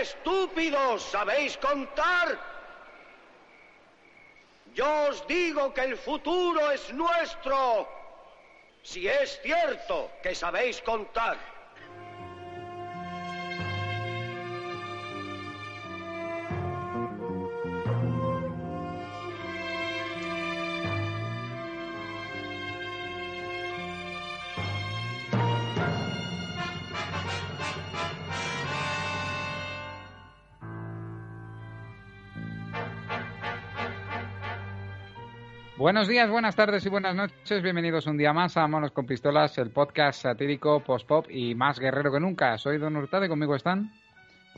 estúpidos, ¿sabéis contar? Yo os digo que el futuro es nuestro, si es cierto que sabéis contar. Buenos días, buenas tardes y buenas noches. Bienvenidos un día más a Monos con Pistolas, el podcast satírico, post-pop y más guerrero que nunca. Soy Don Hurtado y conmigo están.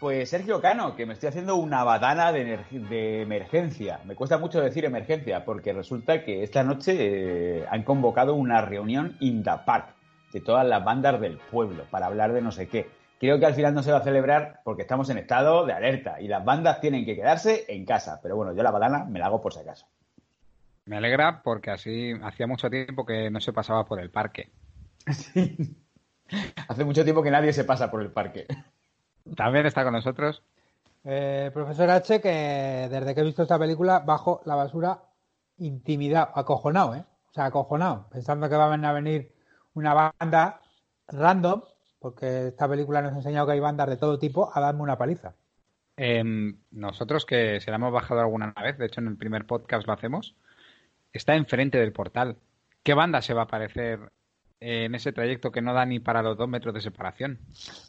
Pues Sergio Cano, que me estoy haciendo una badana de, de emergencia. Me cuesta mucho decir emergencia, porque resulta que esta noche eh, han convocado una reunión in the park de todas las bandas del pueblo para hablar de no sé qué. Creo que al final no se va a celebrar porque estamos en estado de alerta y las bandas tienen que quedarse en casa. Pero bueno, yo la badana me la hago por si acaso. Me alegra porque así hacía mucho tiempo que no se pasaba por el parque. Sí. Hace mucho tiempo que nadie se pasa por el parque. También está con nosotros. Eh, profesor H, que desde que he visto esta película, bajo la basura, intimidad, acojonado, ¿eh? O sea, acojonado, pensando que van a venir una banda random, porque esta película nos ha enseñado que hay bandas de todo tipo, a darme una paliza. Eh, nosotros que se la hemos bajado alguna vez, de hecho en el primer podcast lo hacemos, está enfrente del portal. ¿Qué banda se va a aparecer en ese trayecto que no da ni para los dos metros de separación?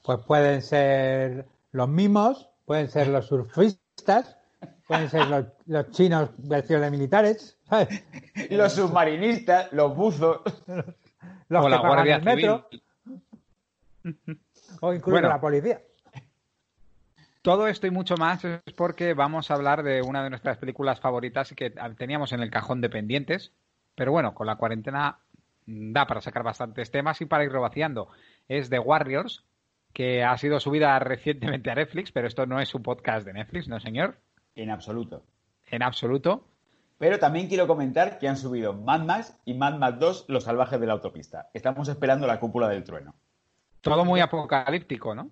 Pues pueden ser los mimos, pueden ser los surfistas, pueden ser los, los chinos versión de militares, ¿sabes? Los submarinistas, los buzos. Los O que la pagan Guardia el metro, o incluso Bueno. la policía. Todo esto y mucho más es porque vamos a hablar de una de nuestras películas favoritas y que teníamos en el cajón de pendientes. Pero bueno, con la cuarentena da para sacar bastantes temas y para ir vaciando. Es The Warriors, que ha sido subida recientemente a Netflix, pero esto no es un podcast de Netflix, ¿no, señor? En absoluto. En absoluto. Pero también quiero comentar que han subido Mad Max y Mad Max 2, Los Salvajes de la Autopista. Estamos esperando la cúpula del trueno. Todo muy apocalíptico, ¿no?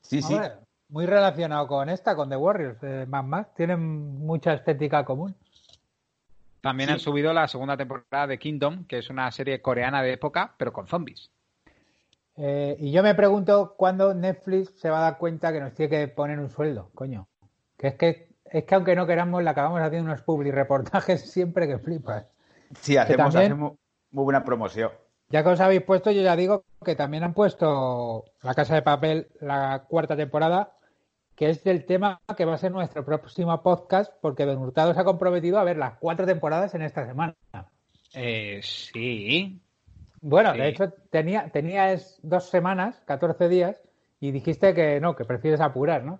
Sí, sí. Muy relacionado con esta, con The Warriors, eh, Mad Max. Tienen mucha estética común. También Sí. han subido la segunda temporada de Kingdom, que es una serie coreana de época, pero con zombies. Eh, y yo me pregunto cuándo Netflix se va a dar cuenta que nos tiene que poner un sueldo, coño. Que es que, es que aunque no queramos, le acabamos haciendo unos public reportajes siempre que flipas. Sí, hacemos, también- hacemos muy buena promoción. Ya que os habéis puesto, yo ya digo que también han puesto La Casa de Papel, la cuarta temporada, que es del tema que va a ser nuestro próximo podcast, porque Don Hurtado se ha comprometido a ver las cuatro temporadas en esta semana. Eh, sí. Bueno, Sí. de hecho, tenía, tenías dos semanas, 14 días, y dijiste que no, que prefieres apurar, ¿no?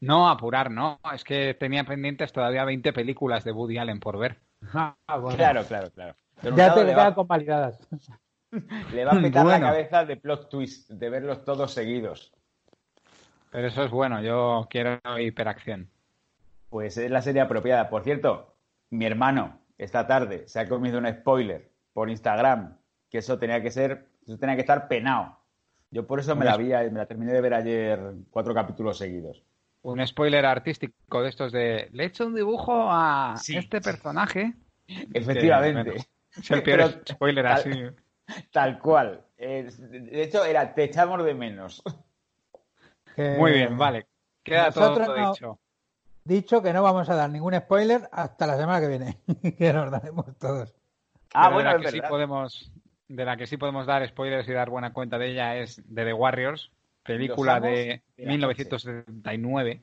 No, apurar, no. Es que tenía pendientes todavía 20 películas de Woody Allen por ver. Ah, bueno. Claro, claro, claro. Don Ya Hurtado te le, quedan va, convalidadas. le va a petar Bueno. la cabeza de plot twist, de verlos todos seguidos. Pero eso es bueno, yo quiero hiperacción. Pues es la serie apropiada. Por cierto, mi hermano esta tarde se ha comido un spoiler por Instagram, que eso tenía que ser, eso tenía que estar penado. Yo por eso me la vi, me la terminé de ver ayer cuatro capítulos seguidos. Un spoiler artístico de estos de le he hecho un dibujo a Sí. este personaje. Efectivamente. Es el peor Pero spoiler tal- así. Tal cual. De hecho, era te echamos de menos. Que- Muy bien, vale. Queda nosotros todo no- dicho. Dicho que no vamos a dar ningún spoiler hasta la semana que viene, que nos daremos todos. Ah, Pero bueno, de la es que sí podemos de la que sí podemos dar spoilers y dar buena cuenta de ella es de The Warriors, película de de la 1979.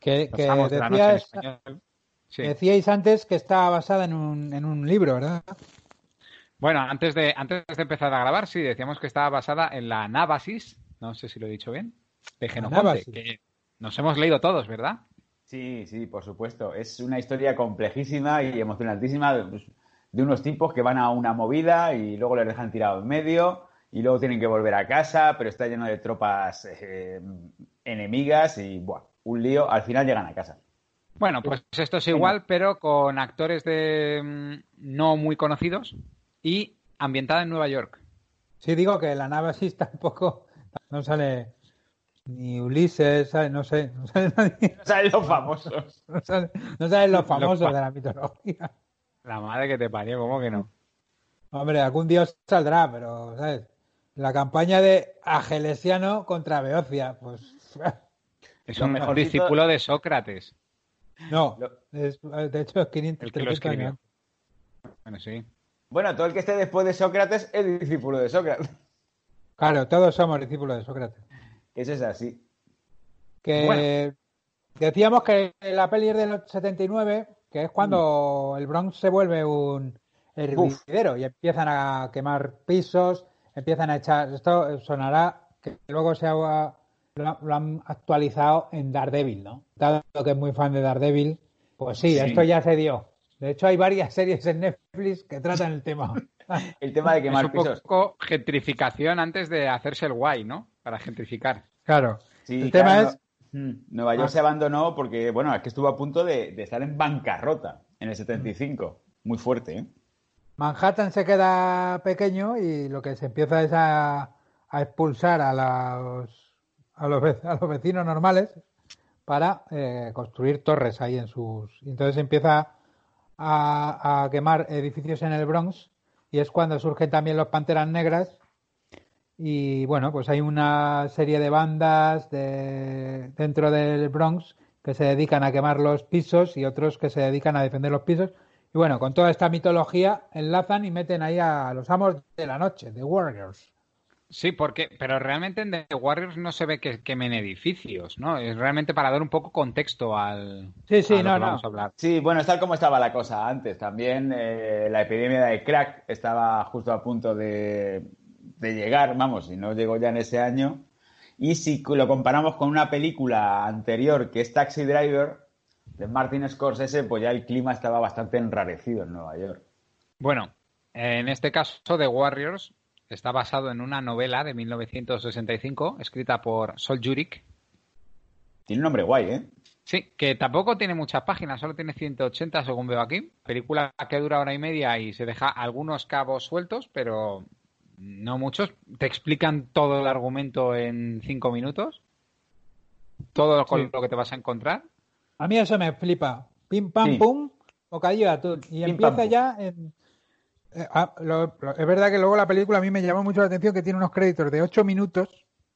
Que, Los que amos de la noche en decías, español. Sí. decíais antes que está basada en un, en un libro, ¿verdad? Bueno, antes de, antes de empezar a grabar, sí, decíamos que estaba basada en la Nábasis, no sé si lo he dicho bien, de Genofonte, que nos hemos leído todos, ¿verdad? Sí, sí, por supuesto. Es una historia complejísima y emocionantísima de, pues, de unos tipos que van a una movida y luego les dejan tirado en medio y luego tienen que volver a casa, pero está lleno de tropas eh, enemigas y, buah, un lío. Al final llegan a casa. Bueno, pues esto es igual, pero con actores de mm, no muy conocidos y ambientada en Nueva York. Sí, digo que la nave así tampoco no sale ni Ulises, no sé, no sabe nadie. No sabes los famosos. No saben los famosos fa- de la mitología. La madre que te parió, ¿cómo que no? Hombre, algún dios saldrá, pero, ¿sabes? La campaña de Agelesiano contra Beocia, pues. Es un mejorcito- discípulo de Sócrates. No, es- de hecho es 500 El que lo 300 escribió. años. Bueno, sí. Bueno, todo el que esté después de Sócrates es discípulo de Sócrates. Claro, todos somos discípulos de Sócrates. Eso es así. Que Bueno. decíamos que la peli es del 79, que es cuando el Bronx se vuelve un hervidero y empiezan a quemar pisos, empiezan a echar. Esto sonará que luego se ha, lo, ha- lo han actualizado en Daredevil, ¿no? Dado que es muy fan de Daredevil, pues sí, Sí. esto ya se dio. De hecho, hay varias series en Netflix que tratan el tema. El tema de Es quemar un pisos. poco gentrificación antes de hacerse el guay, ¿no? Para gentrificar. Claro. Sí, el tema claro, es no- Mm, Nueva York Ah. se abandonó porque, bueno, es que estuvo a punto de, de estar en bancarrota en el 75. Muy fuerte, ¿eh? Manhattan se queda pequeño y lo que se empieza es a, a expulsar a los, a, los, ve- a los vecinos normales para eh, construir torres ahí en sus... y Entonces empieza a, a quemar edificios en el Bronx y es cuando surgen también los Panteras Negras y bueno, pues hay una serie de bandas de, dentro del Bronx que se dedican a quemar los pisos y otros que se dedican a defender los pisos. Y bueno, con toda esta mitología enlazan y meten ahí a los amos de la noche, The Warriors. Sí, porque, pero realmente en The Warriors no se ve que quemen edificios, ¿no? Es realmente para dar un poco contexto al. Sí, sí, a lo no, que no. vamos a hablar. Sí, bueno, es tal como estaba la cosa antes. También eh, la epidemia de crack estaba justo a punto de, de llegar, vamos, si no llegó ya en ese año. Y si lo comparamos con una película anterior que es Taxi Driver de Martin Scorsese, pues ya el clima estaba bastante enrarecido en Nueva York. Bueno, en este caso, The Warriors está basado en una novela de 1965 escrita por Sol Jurik. Tiene un nombre guay, ¿eh? Sí, que tampoco tiene muchas páginas, solo tiene 180 según veo aquí. Película que dura hora y media y se deja algunos cabos sueltos, pero no muchos. Te explican todo el argumento en cinco minutos. Todo con Sí. lo que te vas a encontrar. A mí eso me flipa. Pim, pam, Sí. pum, bocadillo de atún. Y Pim, empieza pam, ya en... eh, ah, lo- lo- es verdad que luego la película a mí me llamó mucho la atención que tiene unos créditos de 8 minutos.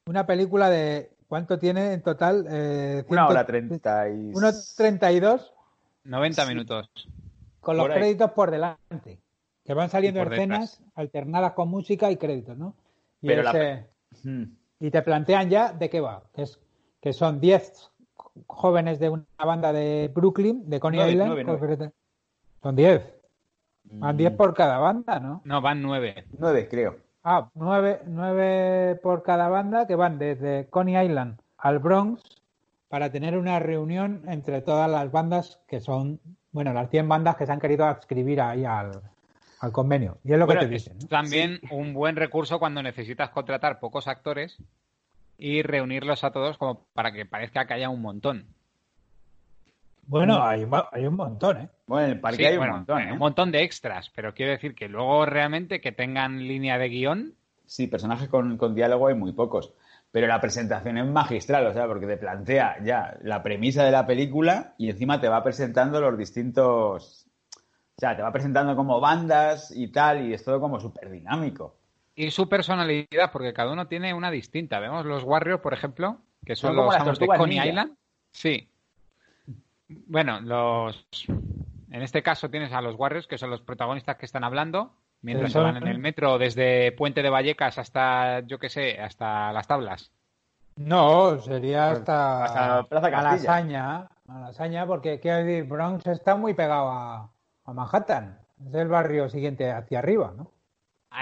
Una película de... ¿Cuánto tiene en total? Eh, Una hora treinta y... 1.32 90 Sí. minutos. con los ahí. créditos por delante. Que van saliendo escenas alternadas con música y créditos, ¿no? Y, Pero la ese- Hmm. y te plantean ya de qué va. Que, es, que son 10 jóvenes de una banda de Brooklyn, de Coney Island. Son 10. Van 10 Mm, por cada banda, ¿no? No, van nueve. Nueve, creo. Ah, 9, 9 por cada banda que van desde Coney Island al Bronx para tener una reunión entre todas las bandas que son, bueno, las 100 bandas que se han querido adscribir ahí al, al convenio. Y es lo Bueno, que te dicen. ¿no? también un buen recurso cuando necesitas contratar pocos actores y reunirlos a todos como para que parezca que haya un montón. Bueno, hay, hay un montón, ¿eh? Bueno, en el parque Sí, hay un bueno, montón, eh, un montón de extras, pero quiero decir que luego realmente que tengan línea de guion, Sí, personajes con, con diálogo hay muy pocos. Pero la presentación es magistral, o sea, porque te plantea ya la premisa de la película y encima te va presentando los distintos. O sea, te va presentando como bandas y tal, y es todo como súper dinámico. y su personalidad, porque cada uno tiene una distinta. Vemos los Warriors, por ejemplo, que son, Son como los las de Coney. Island. Sí. Bueno, los. En este caso tienes a los Warriors, que son los protagonistas que están hablando, mientras se van en el metro desde Puente de Vallecas hasta, yo qué sé, hasta las tablas. No, sería hasta, hasta Plaza. Malasaña, Malasaña, porque quiero decir, Bronx está muy pegado a, a Manhattan. Es el barrio siguiente hacia arriba, ¿no?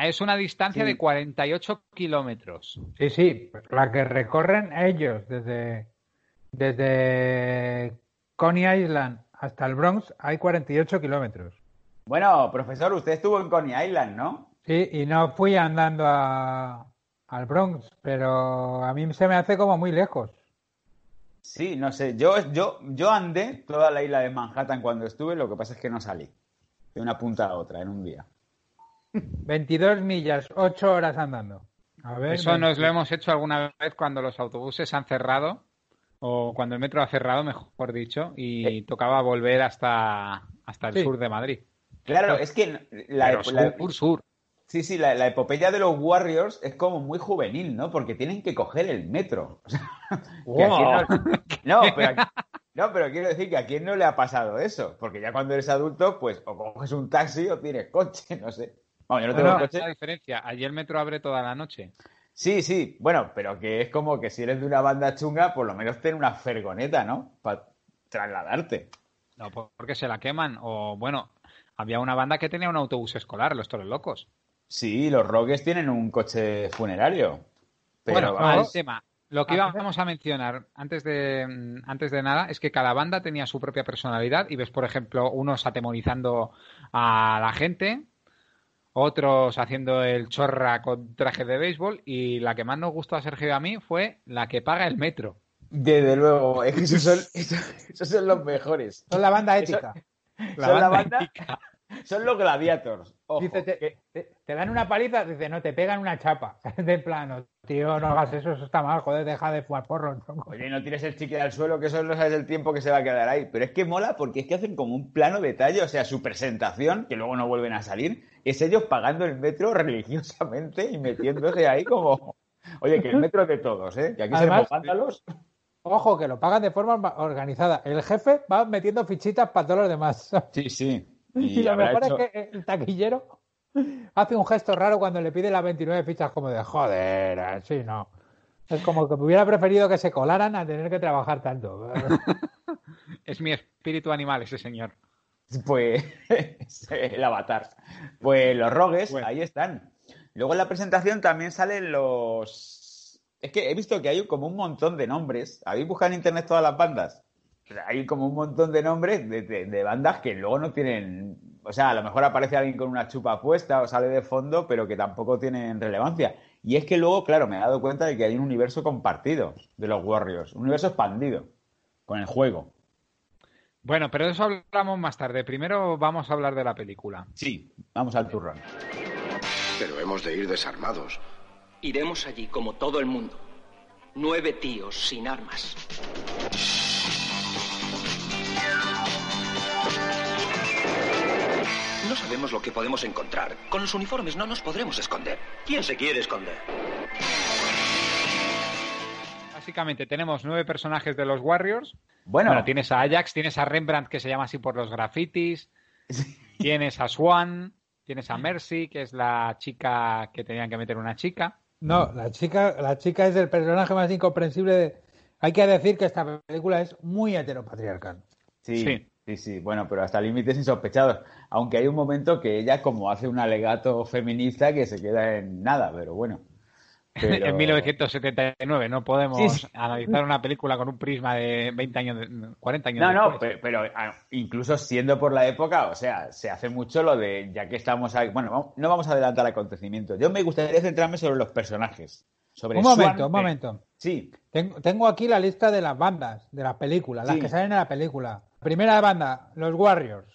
Es una distancia Sí. de 48 kilómetros. Sí, sí, la que recorren ellos desde, desde Coney Island hasta el Bronx hay 48 kilómetros. Bueno, profesor, usted estuvo en Coney Island, ¿no? Sí, y no fui andando a, al Bronx, pero a mí se me hace como muy lejos. Sí, no sé. Yo, yo, yo andé toda la isla de Manhattan cuando estuve, lo que pasa es que no salí. De una punta a otra en un día. 22 millas, 8 horas andando. A ver, Eso nos lo hemos hecho alguna vez cuando los autobuses han cerrado, o cuando el metro ha cerrado, mejor dicho, y tocaba volver hasta, hasta el Sí. sur de Madrid. Claro, es que la, Pero la- sur, sur. sí, sí, la, la epopeya de los Warriors es como muy juvenil, ¿no? Porque tienen que coger el metro. O sea, no, no, pero, no, pero quiero decir que a quién no le ha pasado eso. Porque ya cuando eres adulto, pues o coges un taxi o tienes coche, no sé. Vamos, yo no tengo Bueno, coche. esa diferencia. Allí el metro abre toda la noche. Sí, sí, bueno, pero que es como que si eres de una banda chunga, por lo menos ten una fergoneta, ¿no? Para trasladarte. No, por- porque se la queman. O bueno, había una banda que tenía un autobús escolar, los toros locos. Sí, los Roques tienen un coche funerario. Pero bueno, vamos, al tema. Lo que íbamos a mencionar antes de, mm, antes de nada es que cada banda tenía su propia personalidad y ves, por ejemplo, unos atemorizando a la gente, otros haciendo el chorra con traje de béisbol y la que más nos gustó a Sergio y a mí fue la que paga el metro. desde luego, es que esos son, esos, esos son los mejores. Son la banda Eso- ética. son la banda, son los gladiators. Ojo, Dice, te, que- te- te dan una paliza, dice, no, te pegan una chapa. De plano, tío, no hagas eso, eso está mal, joder, deja de fumar porro. tronco. Oye, no tires el chicle al suelo, que eso no sabes el tiempo que se va a quedar ahí. Pero es que mola porque es que hacen como un plano detalle, o sea, su presentación, que luego no vuelven a salir, es ellos pagando el metro religiosamente y metiéndose ahí como. Oye, que el metro es de todos, ¿eh? Que aquí Además- vándalos. Ojo, que lo pagan de forma orga- organizada. El jefe va metiendo fichitas para todos los demás. Sí, sí. Y, lo mejor hecho- es que el taquillero hace un gesto raro cuando le pide las 29 fichas como de joder, así no. Es como que me hubiera preferido que se colaran a tener que trabajar tanto. Es mi espíritu animal ese señor. Pues el avatar. Pues los rogues, Bueno. ahí están. Luego en la presentación también salen los. Es que he visto que hay como un montón de nombres. ¿Habéis buscado en internet todas las bandas? Hay como un montón de nombres de, de- de bandas que luego no tienen. O sea, a lo mejor aparece alguien con una chupa puesta o sale de fondo, pero que tampoco tienen relevancia. Y es que luego, claro, me he dado cuenta de que hay un universo compartido de los Warriors, un universo expandido con el juego. Bueno, pero de eso hablamos más tarde. Primero vamos a hablar de la película. Sí, vamos al turrón. Pero hemos de ir desarmados. Iremos allí como todo el mundo. Nueve tíos sin armas. No sabemos lo que podemos encontrar. Con los uniformes no nos podremos esconder. ¿Quién se quiere esconder? Básicamente tenemos nueve personajes de los Warriors. Bueno, Bueno, tienes a Ajax, tienes a Rembrandt, que se llama así por los grafitis. Tienes a Swan, tienes a Mercy, que es la chica que tenían que meter una chica. No, la chica, la chica es el personaje más incomprensible. de- Hay que decir que esta película es muy heteropatriarcal. Sí, Sí. Sí, sí, Bueno, pero hasta límites insospechados. Aunque hay un momento que ella como hace un alegato feminista que se queda en nada, pero bueno. Pero- En 1979 no podemos Sí, sí. analizar una película con un prisma de 20 años, de- 40 años No, no, pero, ah, incluso siendo por la época, o sea, se hace mucho lo de, ya que estamos ahí, bueno, no vamos a adelantar acontecimientos. Yo me gustaría centrarme sobre los personajes. Sobre Un Swan, momento, un eh, momento. Sí, Tengo, tengo aquí la lista de las bandas de la película, las Sí. que salen en la película. Primera banda, los Warriors.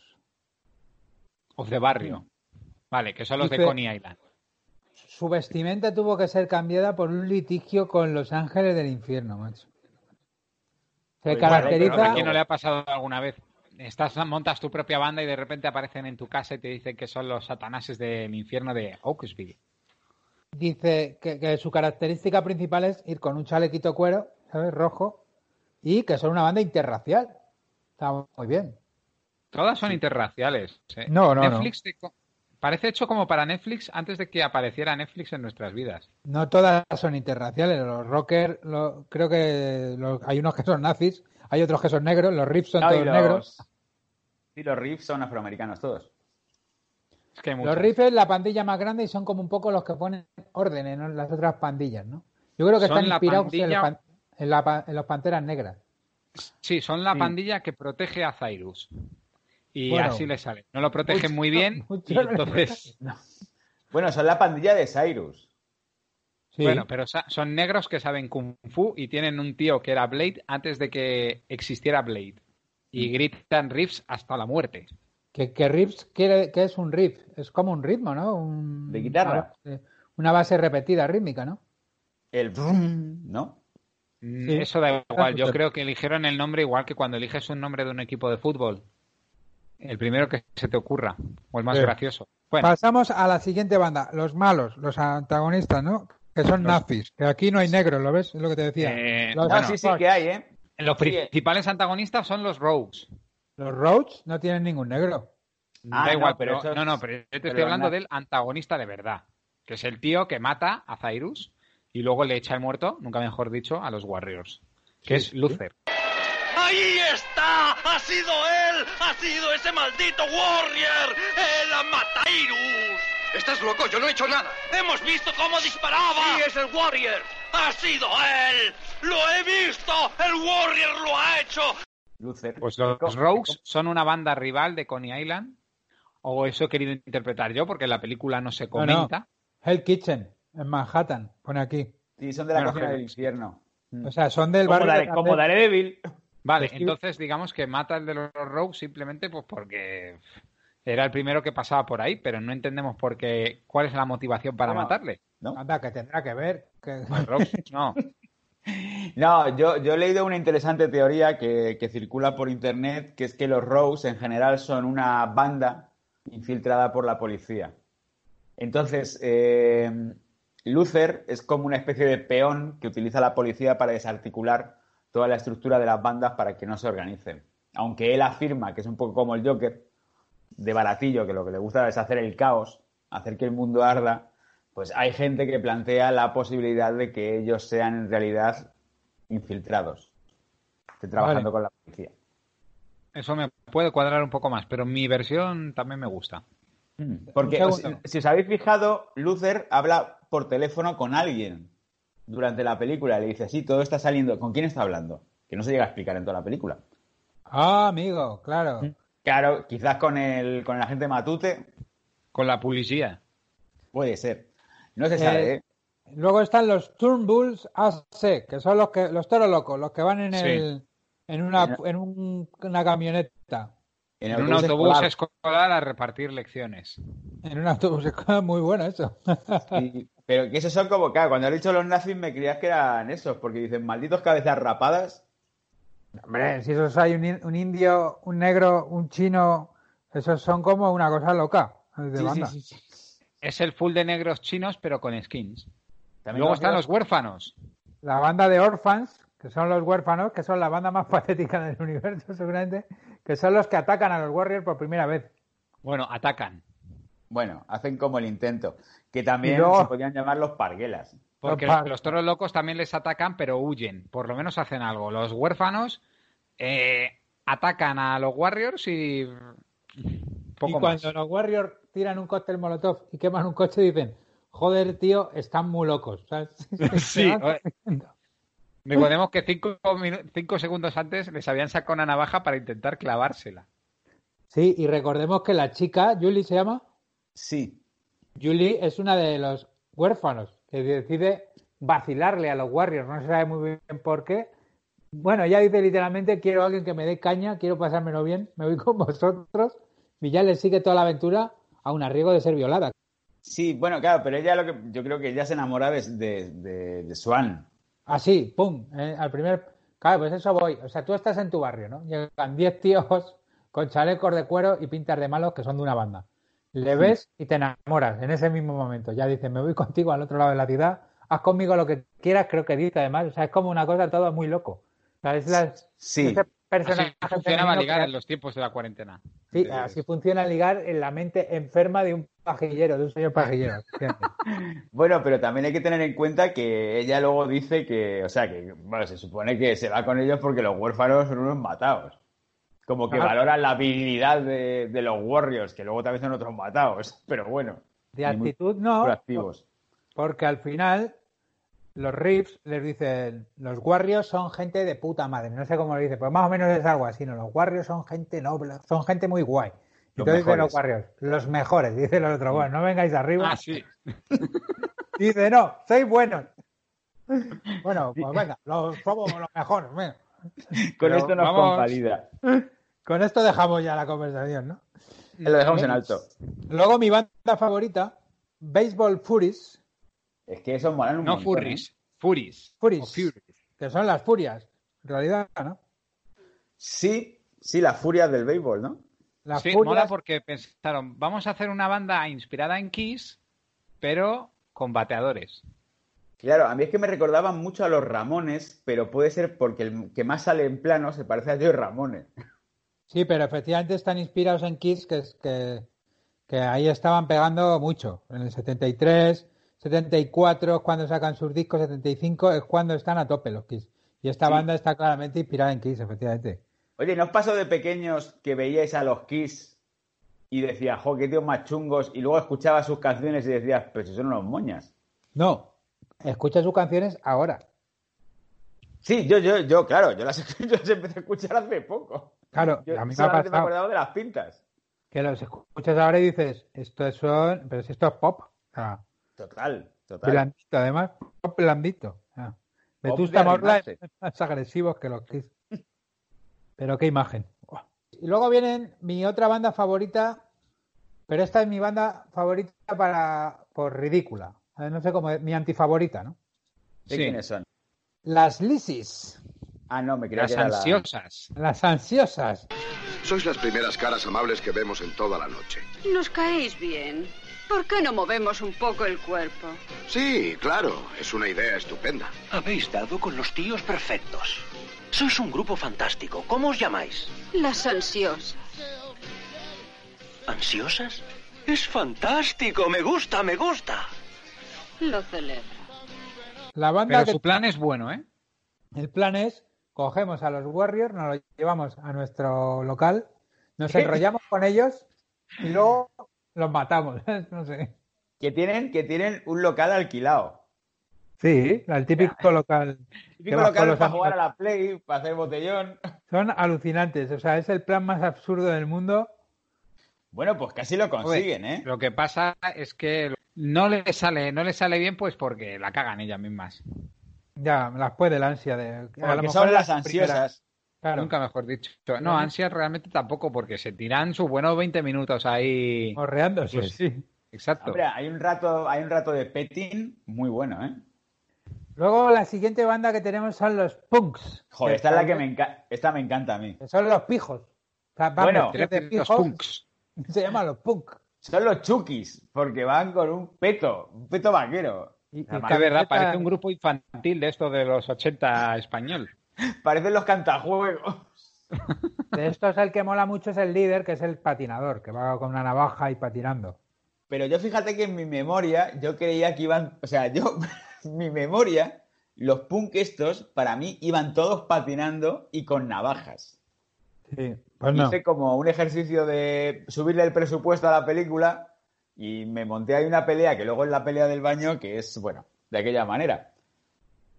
Of the Barrio. Vale, que son los de Coney Island. Su vestimenta tuvo que ser cambiada por un litigio con los ángeles del infierno, macho. Se Pues bueno, caracteriza. ¿A quién no le ha pasado alguna vez? Estás, montas tu propia banda y de repente aparecen en tu casa y te dicen que son los satanases del infierno de Oaksville. Dice que, que su característica principal es ir con un chalequito cuero, ¿sabes? Rojo. Y que son una banda interracial. Está muy bien. Todas son interraciales. ¿eh? No, no, Netflix te co- parece hecho como para Netflix antes de que apareciera Netflix en nuestras vidas. No todas son interraciales. Los rockers, lo- creo que los- hay unos que son nazis, hay otros que son negros, los riffs son No, y todos negros. Sí, los riffs son afroamericanos todos. Es que hay Los riffs es la pandilla más grande y son como un poco los que ponen orden en las otras pandillas, ¿no? Yo creo que Son están inspirados en, pandilla- pan- en la pa- en los panteras negras. Sí, son la Sí. pandilla que protege a Cyrus. Y Bueno. así le sale. No lo protegen Mucho- muy bien. no entonces, Bueno, son la pandilla de Cyrus. Sí. bueno, pero son negros que saben kung fu y tienen un tío que era Blade antes de que existiera Blade. Y gritan riffs hasta la muerte. Que, que riffs quiere, que es un riff, es como un ritmo, ¿no? Un, ¿De guitarra? una base repetida rítmica, ¿no? El brum, ¿no? Mm, Sí. Eso da igual. Yo Claro. creo que eligieron el nombre igual que cuando eliges un nombre de un equipo de fútbol. El primero que se te ocurra. O el más Sí. gracioso. Bueno, Pasamos a la siguiente banda, los malos, los antagonistas, ¿no? Que son Los- nazis, que aquí no hay negros, ¿lo ves? Es lo que te decía. eh, los, No, bueno, sí, sí que hay, ¿eh? los sí. principales antagonistas son los Rogues. los Roads no tienen ningún negro. Ah, da no, igual, pero pero, no, no, pero yo te pero estoy hablando del antagonista de verdad, que es el tío que mata a Cyrus y luego le echa el muerto, nunca mejor dicho, a los Warriors, que es Luther. ¡Ahí está! ¡Ha sido él! ¡Ha sido ese maldito Warrior! ¡El Amatairus! Estás loco, yo no he hecho nada. ¡Hemos visto cómo disparaba! ¡Sí es el Warrior! ¡Ha sido él! ¡Lo he visto! ¡El Warrior lo ha hecho! Luther. Pues los, ¿Cómo- Rogues son una banda rival de Coney Island, o eso he querido interpretar yo, porque en la película no se No, no. comenta. Hell Kitchen, en Manhattan, pone aquí. Sí, son de la Bueno, cocina del infierno. O sea, son del barrio. Dare- de como. Daredevil. Vale, Pues sí. entonces digamos que mata el de los Rogues simplemente pues porque era el primero que pasaba por ahí, pero no entendemos por qué, cuál es la motivación para Bueno. matarle. ¿no? Anda, que tendrá que ver. que- Rogues, no. No, yo, yo he leído una interesante teoría que, que circula por internet, que es que los Rose en general son una banda infiltrada por la policía. Entonces, eh, Luther es como una especie de peón que utiliza la policía para desarticular toda la estructura de las bandas para que no se organicen. Aunque él afirma que es un poco como el Joker, de baratillo, que lo que le gusta es hacer el caos, hacer que el mundo arda, pues hay gente que plantea la posibilidad de que ellos sean en realidad infiltrados, trabajando Vale. con la policía. Eso me puede cuadrar un poco más, pero mi versión también me gusta. Porque Un os- segundo. si os habéis fijado, Luther habla por teléfono con alguien durante la película. Le dice, sí, todo está saliendo. ¿Con quién está hablando? Que no se llega a explicar en toda la película. Ah, amigo, claro. Claro, quizás con el, con el agente Matute, Con la policía. puede ser. No se sabe, Eh, ¿eh? Luego están los Turnbulls AC, que son los que los toros locos, los que van en Sí. el en una en un- una camioneta, En, En un autobús autobús escolar. escolar a repartir lecciones. en un autobús escolar, muy bueno eso. Sí, pero que esos son como, claro, cuando has dicho los nazis me creías que eran esos, porque dicen malditos cabezas rapadas. Hombre, si esos hay un, in- un indio, un negro, un chino, esos son como una cosa loca de Sí, sí, banda. sí, sí. Es el full de negros chinos, pero con skins. También Luego están los huérfanos. La banda de Orphans, que son los huérfanos, que son la banda más patética del universo seguramente, que son los que atacan a los Warriors por primera vez. Bueno, atacan. Bueno, hacen como el intento. Que también se podrían llamar los parguelas. Porque Los toros locos también les atacan, pero huyen. Por lo menos hacen algo. Los huérfanos eh, atacan a los Warriors y. Poco y más. cuando los Warriors tiran un cóctel molotov y queman un coche, dicen, joder, tío, están muy locos. ¿sabes? Sí. Recordemos que cinco, minu- cinco segundos antes les habían sacado una navaja para intentar clavársela. Sí, y recordemos que la chica, Julie se llama, Sí. Julie es una de los huérfanos que decide vacilarle a los Warriors, no se sabe muy bien por qué. Bueno, ella dice literalmente, quiero a alguien que me dé caña, quiero pasármelo bien, me voy con vosotros. Y ya le sigue toda la aventura a un arriesgo de ser violada. Sí, bueno, claro, pero ella lo que yo creo que ella se enamora de, de, de- de Swan. Así, pum, eh, al primer... Claro, pues eso voy. O sea, tú estás en tu barrio, ¿no? Llegan 10 tíos con chalecos de cuero y pintas de malos que son de una banda. Le ves y te enamoras en ese mismo momento. Ya dices, me voy contigo al otro lado de la ciudad, haz conmigo lo que quieras, creo que dice además. O sea, es como una cosa todo muy loco. O sea, es la- Sí. ese personaje Así funcionaba ligar que- en los tiempos de la cuarentena. Sí, así funciona ligar en la mente enferma de un pajillero, de un señor pajillero. Bueno, pero también hay que tener en cuenta que ella luego dice que, o sea, que, bueno, se supone que se va con ellos porque los huérfanos son unos matados. Como que Ah. valoran la virilidad de, de los Warriors, que luego también son otros matados. Pero bueno, De muy actitud no, proactivos. porque al final los Riffs les dicen, los Warriors son gente de puta madre. No sé cómo lo dice, pues más o menos es algo así, ¿no? Los Warriors son gente noble, son gente muy guay. Los Entonces dicen los. Warriors, los mejores, dice el otro, bueno, no vengáis arriba. Ah, sí. Dice, no, sois buenos. Bueno, pues venga, los, somos los mejores. venga. Con Pero esto nos vamos-. Con esto dejamos ya la conversación, ¿no? Lo dejamos en alto. Luego mi banda favorita, Baseball Furies, Es que esos molan un No montón, Furries, ¿eh? Furies. Furies. O Furies. Que son las furias. En realidad, ¿no? Sí, sí, las furias del béisbol, ¿no? Las Sí, furias. mola porque pensaron, vamos a hacer una banda inspirada en Kiss, pero con bateadores. Claro, a mí es que me recordaban mucho a los Ramones, pero puede ser porque el que más sale en plano se parece a Joe Ramones. Sí, pero efectivamente están inspirados en Kiss, que, es, que, que ahí estaban pegando mucho. En el 73, 74 es cuando sacan sus discos, 75 es cuando están a tope los Kiss. Y esta Sí. banda está claramente inspirada en Kiss, efectivamente. Oye, ¿no os pasó de pequeños que veíais a los Kiss y decías, jo, qué tíos más chungos? Y luego escuchabas sus canciones y decías, pero si son unos moñas. No, escucha sus canciones ahora. Sí, yo, yo, yo, claro, yo las, yo las empecé a escuchar hace poco. Claro, Yo a mí me ha solamente me pasado acordaba de las pintas. que los escuchas ahora y dices, esto son, pero si esto es pop. Total, total. blandito, además, pop blandito. Pop Vetusta Morla es más agresivos que los Kiss. Pero qué imagen. Y luego vienen mi otra banda favorita, pero esta es mi banda favorita para por ridícula. No sé cómo es, mi antifavorita, ¿no? ¿De Sí. quiénes son? Las Lisis, Ah, no, me creía Las que era la- ansiosas. las ansiosas. Sois las primeras caras amables que vemos en toda la noche. Nos caéis bien. ¿Por qué no movemos un poco el cuerpo? Sí, claro, es una idea estupenda. Habéis dado con los tíos perfectos. Sois un grupo fantástico. ¿Cómo os llamáis? Las ansiosas. ¿Ansiosas? Es fantástico. Me gusta, me gusta. Lo celebro. La banda Pero que su plan es bueno, ¿eh? el plan es cogemos a los Warriors, nos los llevamos a nuestro local, nos ¿Qué? enrollamos con ellos y luego los matamos. no sé. Que tienen, que tienen un local alquilado. Sí, el típico local. Típico local los para jugar a la Play, para hacer botellón. Son alucinantes. O sea, es el plan más absurdo del mundo. Bueno, pues casi lo consiguen, ¿eh? Lo que pasa es que no le sale, no le sale bien, pues porque la cagan ellas mismas. Ya, las puede la ansia de. a lo Porque mejor son las primeras. ansiosas. Claro. Nunca mejor dicho. No, Claro. ansias realmente tampoco, porque se tiran sus buenos 20 minutos ahí. Morreándose, Pues- sí. Exacto. Hombre, hay un rato, hay un rato de petting muy bueno, ¿eh? Luego la siguiente banda que tenemos son los punks. Joder, esta es la que me encanta, esta me encanta a mí. que Son los pijos. O sea, van Bueno, de Los pijos, punks. Se llaman los punk. Son los chukis, porque van con un peto, un peto vaquero. Y, y Es verdad, camiseta- parece un grupo infantil de esto de los 80 español. Parecen los cantajuegos. De estos el que mola mucho es el líder, que es el patinador, que va con una navaja y patinando. Pero yo fíjate que en mi memoria, yo creía que iban, o sea, yo, en mi memoria, los punk estos, para mí, iban todos patinando y con navajas. Sí, pues no. Hice como un ejercicio de subirle el presupuesto a la película y me monté ahí una pelea que luego es la pelea del baño, que es, bueno, de aquella manera.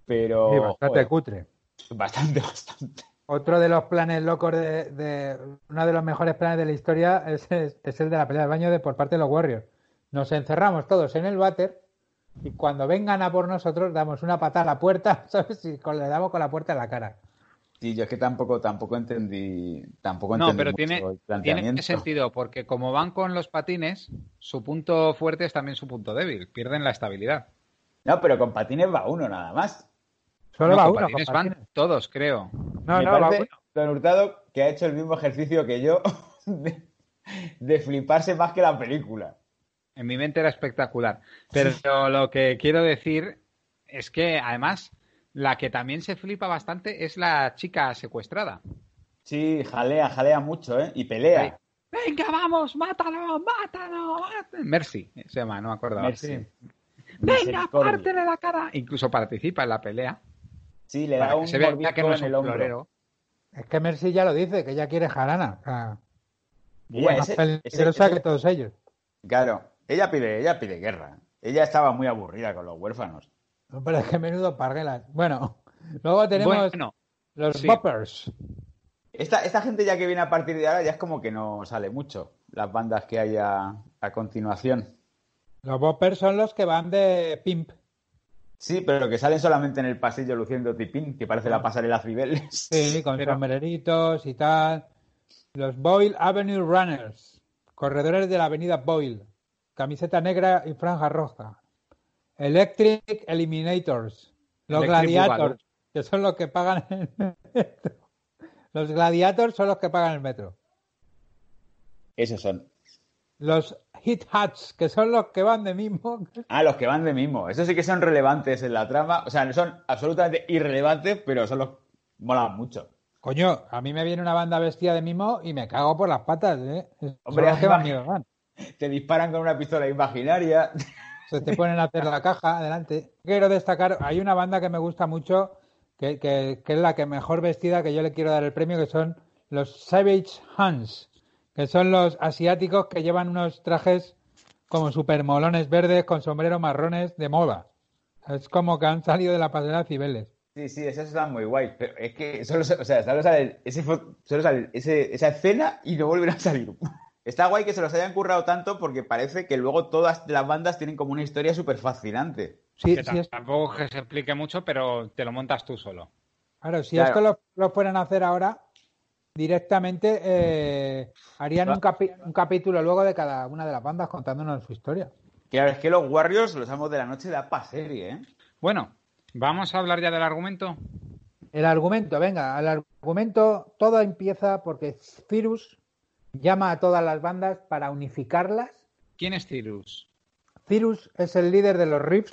Pero. Sí, bastante joder, cutre. bastante, bastante. Otro de los planes locos de, de- uno de los mejores planes de la historia es, es- es el de la pelea del baño de por parte de los Warriors. Nos encerramos todos en el váter y cuando vengan a por nosotros damos una patada a la puerta, ¿sabes? Y con- le damos con la puerta en la cara. Sí, yo es que tampoco, tampoco entendí. Tampoco No, entendí pero mucho tiene, el tiene sentido, porque como van con los patines, su punto fuerte es también su punto débil. Pierden la estabilidad. No, pero con patines va uno nada más. Solo No, va con uno. patines con van patines. todos, creo. No, Me no, va uno. Don Hurtado, que ha hecho el mismo ejercicio que yo de, de fliparse más que la película. En mi mente era espectacular. Pero lo que quiero decir es que, además, la que también se flipa bastante es la chica secuestrada. Sí, jalea, jalea mucho, ¿eh? Y pelea. Venga, vamos, mátalo, mátalo, mátalo. Mercy, se llama, no me acuerdo. Mercy. Venga, pártele la cara. Incluso participa en la pelea. Sí, le da un se vea que no es en el un hombro. florero. Es que Mercy ya lo dice, que ella quiere jarana. O sea, Ella, más ese- peligrosa ese- que todos ellos. Claro, ella pide, ella pide guerra. Ella estaba muy aburrida con los huérfanos. Pero es que menudo parguelas. Bueno, luego tenemos Bueno, los sí. boppers. Esta, esta gente ya que viene a partir de ahora ya es como que no sale mucho. Las bandas que hay a, a continuación. Los boppers son los que van de pimp. Sí, pero que salen solamente en el pasillo luciendo tipín, que parece la pasarela Cibeles. Sí, con Pero- sombreritos y tal. Los Boyle Avenue Runners. Corredores de la avenida Boyle. Camiseta negra y franja roja. Electric Eliminators. Los Electric Gladiators, que son los que pagan el metro. Los Gladiators son los que pagan el metro. Esos son. Los Hit Hats, que son los que van de mismo. Ah, los que van de mismo. Esos sí que son relevantes en la trama. O sea, son absolutamente irrelevantes, pero son los molan mucho. Coño, a mí me viene una banda vestida de mimo y me cago por las patas, ¿eh? Hombre, que dan. Te disparan con una pistola imaginaria. Se te ponen a hacer la caja, adelante. Quiero destacar, hay una banda que me gusta mucho, que, que- es la que mejor vestida, que yo le quiero dar el premio, que son los Savage Hands, que son los asiáticos que llevan unos trajes como super molones verdes con sombreros marrones de moda. Es como que han salido de la pasarela Cibeles. Sí, sí, esos están muy guay. Pero es que solo, o sea, solo sale, ese, solo sale ese- esa escena y no volverá a salir. Está guay que se los hayan currado tanto porque parece que luego todas las bandas tienen como una historia súper fascinante. Sí, Que sí, es- tampoco que se explique mucho, pero te lo montas tú solo. claro, si Claro. esto lo, lo fueran a hacer ahora, directamente eh, harían un, capi- un capítulo luego de cada una de las bandas contándonos su historia. Claro, es que los Warriors, los amos de la noche, da pa' serie, ¿eh? Bueno, vamos a hablar ya del argumento. El argumento, venga, el argumento, todo empieza porque Cyrus llama a todas las bandas para unificarlas. ¿Quién es Cyrus? Cyrus es el líder de los Rips.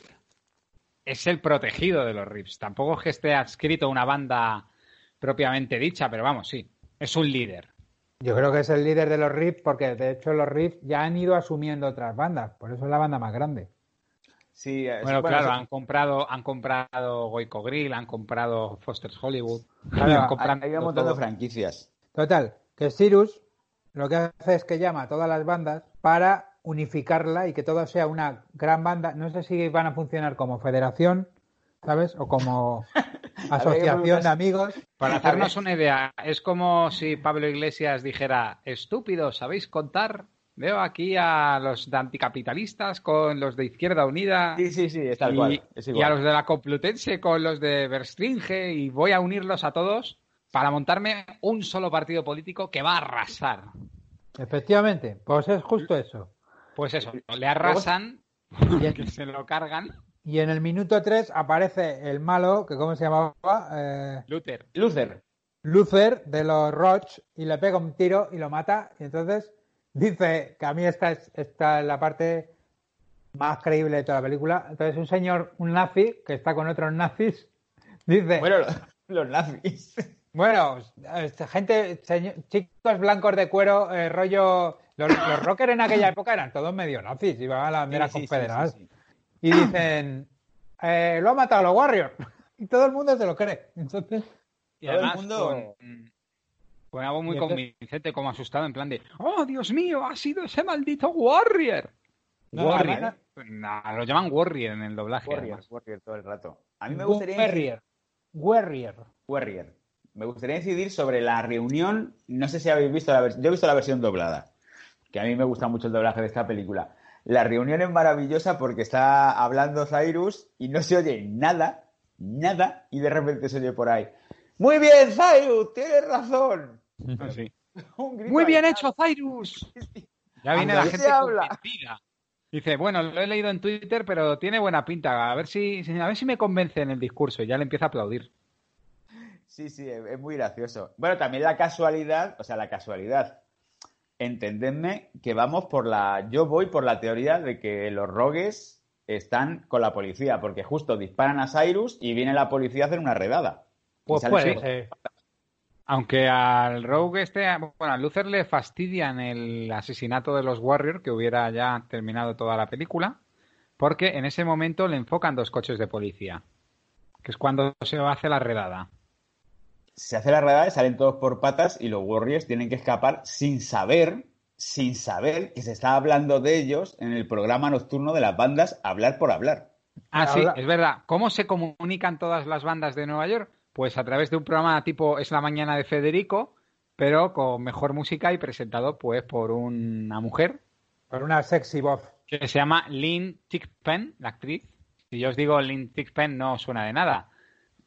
Es el protegido de los Rips. Tampoco es que esté adscrito a una banda propiamente dicha, pero vamos, sí. Es un líder. Yo creo que es el líder de los Rips porque de hecho los Rips ya han ido asumiendo otras bandas, por eso es la banda más grande. Sí, es- Bueno, claro, eso- han comprado, han comprado Goico Grill, han comprado Foster's Hollywood. Claro, han hay, comprado hay un montón de todo. franquicias. Total, que Cyrus lo que hace es que llama a todas las bandas para unificarla y que todo sea una gran banda. No sé si van a funcionar como federación, ¿sabes? O como asociación de amigos. Para hacernos una idea, es como si Pablo Iglesias dijera, estúpidos, ¿sabéis contar? Veo aquí a los de anticapitalistas con los de Izquierda Unida Sí, sí, sí, es tal y, cual. Es y igual. a los de la Complutense con los de Verstringe y voy a unirlos a todos para montarme un solo partido político que va a arrasar. Efectivamente, pues es justo eso. Pues eso, le arrasan, Y en, que se lo cargan. y en el minuto 3 aparece el malo, que ¿cómo se llamaba? Eh, Luther. Luther. Luther de los Roch y le pega un tiro y lo mata. Y entonces dice que a mí esta es, esta es la parte más creíble de toda la película. Entonces un señor, un nazi, que está con otros nazis, dice, bueno, Bueno, los, los nazis. Este, gente, señor- chicos blancos de cuero, eh, rollo... Los, los rockers en aquella época eran todos medio nazis, iban a la bandera Sí, sí, sí, confederal. sí, sí. Y dicen, eh, lo ha matado los Warriors. Y todo el mundo se lo cree. Entonces, Y Todo el además mundo- con, con algo muy entonces- convincente, como asustado, en plan de ¡Oh, Dios mío! ¡Ha sido ese maldito Warrior! No, Warrior. además- lo llaman Warrior en el doblaje. Warrior, además. Warrior todo el rato. A mí me gustaría Warrior. Warrior. Warrior. Me gustaría incidir sobre la reunión. No sé si habéis visto la versión. Yo he visto la versión doblada. Que a mí me gusta mucho el doblaje de esta película. La reunión es maravillosa porque está hablando Cyrus y no se oye nada, nada, y de repente se oye por ahí. Muy bien, Cyrus, tienes razón. Sí. Un grito Muy bien hecho, Cyrus. Ya viene la gente convencida. Dice, bueno, lo he leído en Twitter, pero tiene buena pinta. A ver si, a ver si me convence en el discurso. Y ya le empieza a aplaudir. Sí, sí, es, es muy gracioso. Bueno, también la casualidad, o sea, la casualidad. Entendedme que vamos por la. Yo voy por la teoría de que los rogues están con la policía, porque justo disparan a Cyrus y viene la policía a hacer una redada. Pues puede ser. Aunque al Rogue este, bueno, a Luther le fastidian el asesinato de los Warriors, que hubiera ya terminado toda la película, porque en ese momento le enfocan dos coches de policía, que es cuando se hace la redada. Se hace la redada y salen todos por patas y los Warriors tienen que escapar sin saber, sin saber que se está hablando de ellos en el programa nocturno de las bandas Hablar por Hablar. Ah, sí, es verdad. ¿Cómo se comunican todas las bandas de Nueva York? Pues a través de un programa tipo Es la mañana de Federico, pero con mejor música y presentado pues por una mujer Por una sexy voz. que se llama Lynn Thigpen, la actriz. Si yo os digo Lynn Thigpen no suena de nada.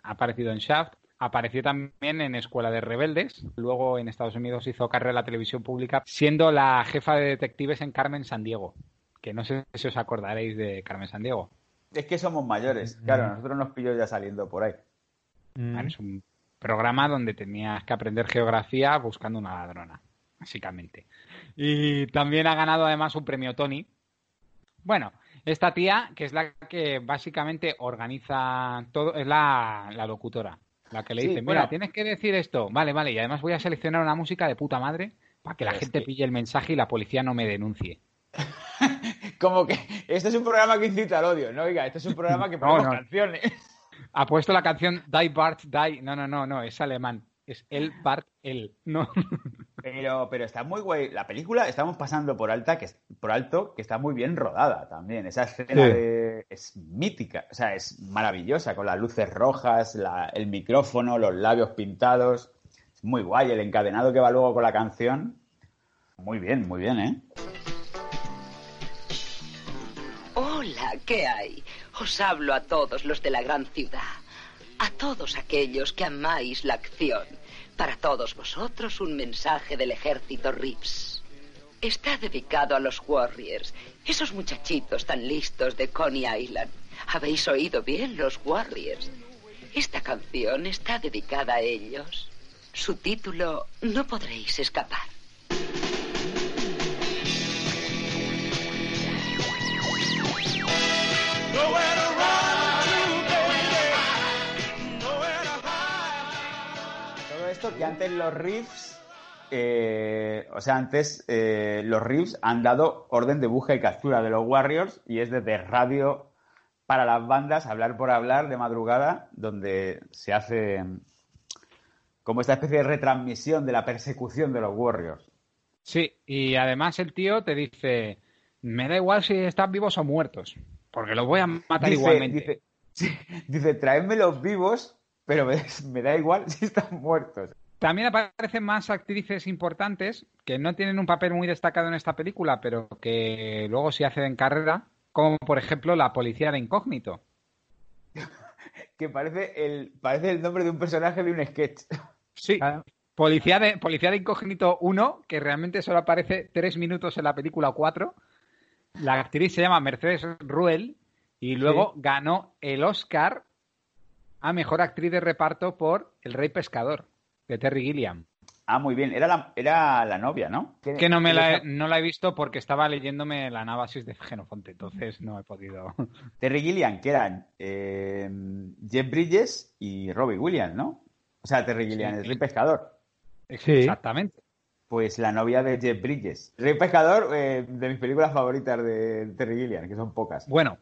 Ha aparecido en Shaft, apareció también en Escuela de Rebeldes, luego en Estados Unidos hizo carrera en la televisión pública siendo la jefa de detectives en Carmen San Diego, que no sé si os acordaréis de Carmen San Diego. Es que somos mayores. Claro, nosotros nos pilló ya saliendo por ahí. Mm. Es un programa donde tenías que aprender geografía buscando una ladrona, básicamente. Y también ha ganado además un premio Tony. Bueno, esta tía, que es la que básicamente organiza todo, es la, la locutora. La que le Sí, dice, bueno. mira, tienes que decir esto. Vale, vale. Y además voy a seleccionar una música de puta madre para que la gente que- pille el mensaje y la policía no me denuncie. Como que este es un programa que incita al odio, ¿no? Oiga, este es un programa que No, ponemos no. canciones. Ha puesto la canción Die Bart Die. No, no, no, no, es alemán. Es el Bart el. No. Pero, pero está muy guay. La película estamos pasando por alta, que es- por alto, que está muy bien rodada también. Esa escena Sí. de- es mítica, o sea, es maravillosa, con las luces rojas, la- el micrófono, los labios pintados. Es muy guay. El encadenado que va luego con la canción. Muy bien, muy bien, ¿eh? Hola, ¿qué hay? Os hablo a todos los de la gran ciudad, a todos aquellos que amáis la acción. Para todos vosotros un mensaje del ejército Rips. Está dedicado a los Warriors, esos muchachitos tan listos de Coney Island. ¿Habéis oído bien los Warriors? Esta canción está dedicada a ellos. Su título No podréis escapar. Que antes los riffs, eh, o sea, antes eh, los riffs han dado orden de búsqueda y captura de los Warriors y es desde radio para las bandas, hablar por hablar de madrugada, donde se hace como esta especie de retransmisión de la persecución de los Warriors. Sí, y además el tío te dice: Me da igual si están vivos o muertos, porque los voy a matar Dice, igualmente. dice, sí, dice, traedme los vivos, pero me, me da igual si están muertos. También aparecen más actrices importantes que no tienen un papel muy destacado en esta película, pero que luego sí hacen carrera, como por ejemplo la policía de incógnito. Que parece el, parece el nombre de un personaje de un sketch. Sí, Claro. policía de, policía de incógnito 1, que realmente solo aparece tres minutos en la película o cuatro. La actriz se llama Mercedes Ruel y luego ganó el Oscar a mejor actriz de reparto por El Rey Pescador, de Terry Gilliam. Ah, muy bien. Era la, era la novia, ¿no? Que no me la he, no la he visto porque estaba leyéndome la Anábasis de Genofonte, entonces no he podido. Terry Gilliam, que eran eh, Jeff Bridges y Robbie Williams, ¿no? O sea, Terry Gilliam, el rey pescador. Sí. Exactamente. Pues la novia de Jeff Bridges. Rey pescador, eh, de mis películas favoritas de Terry Gilliam, que son pocas. Bueno,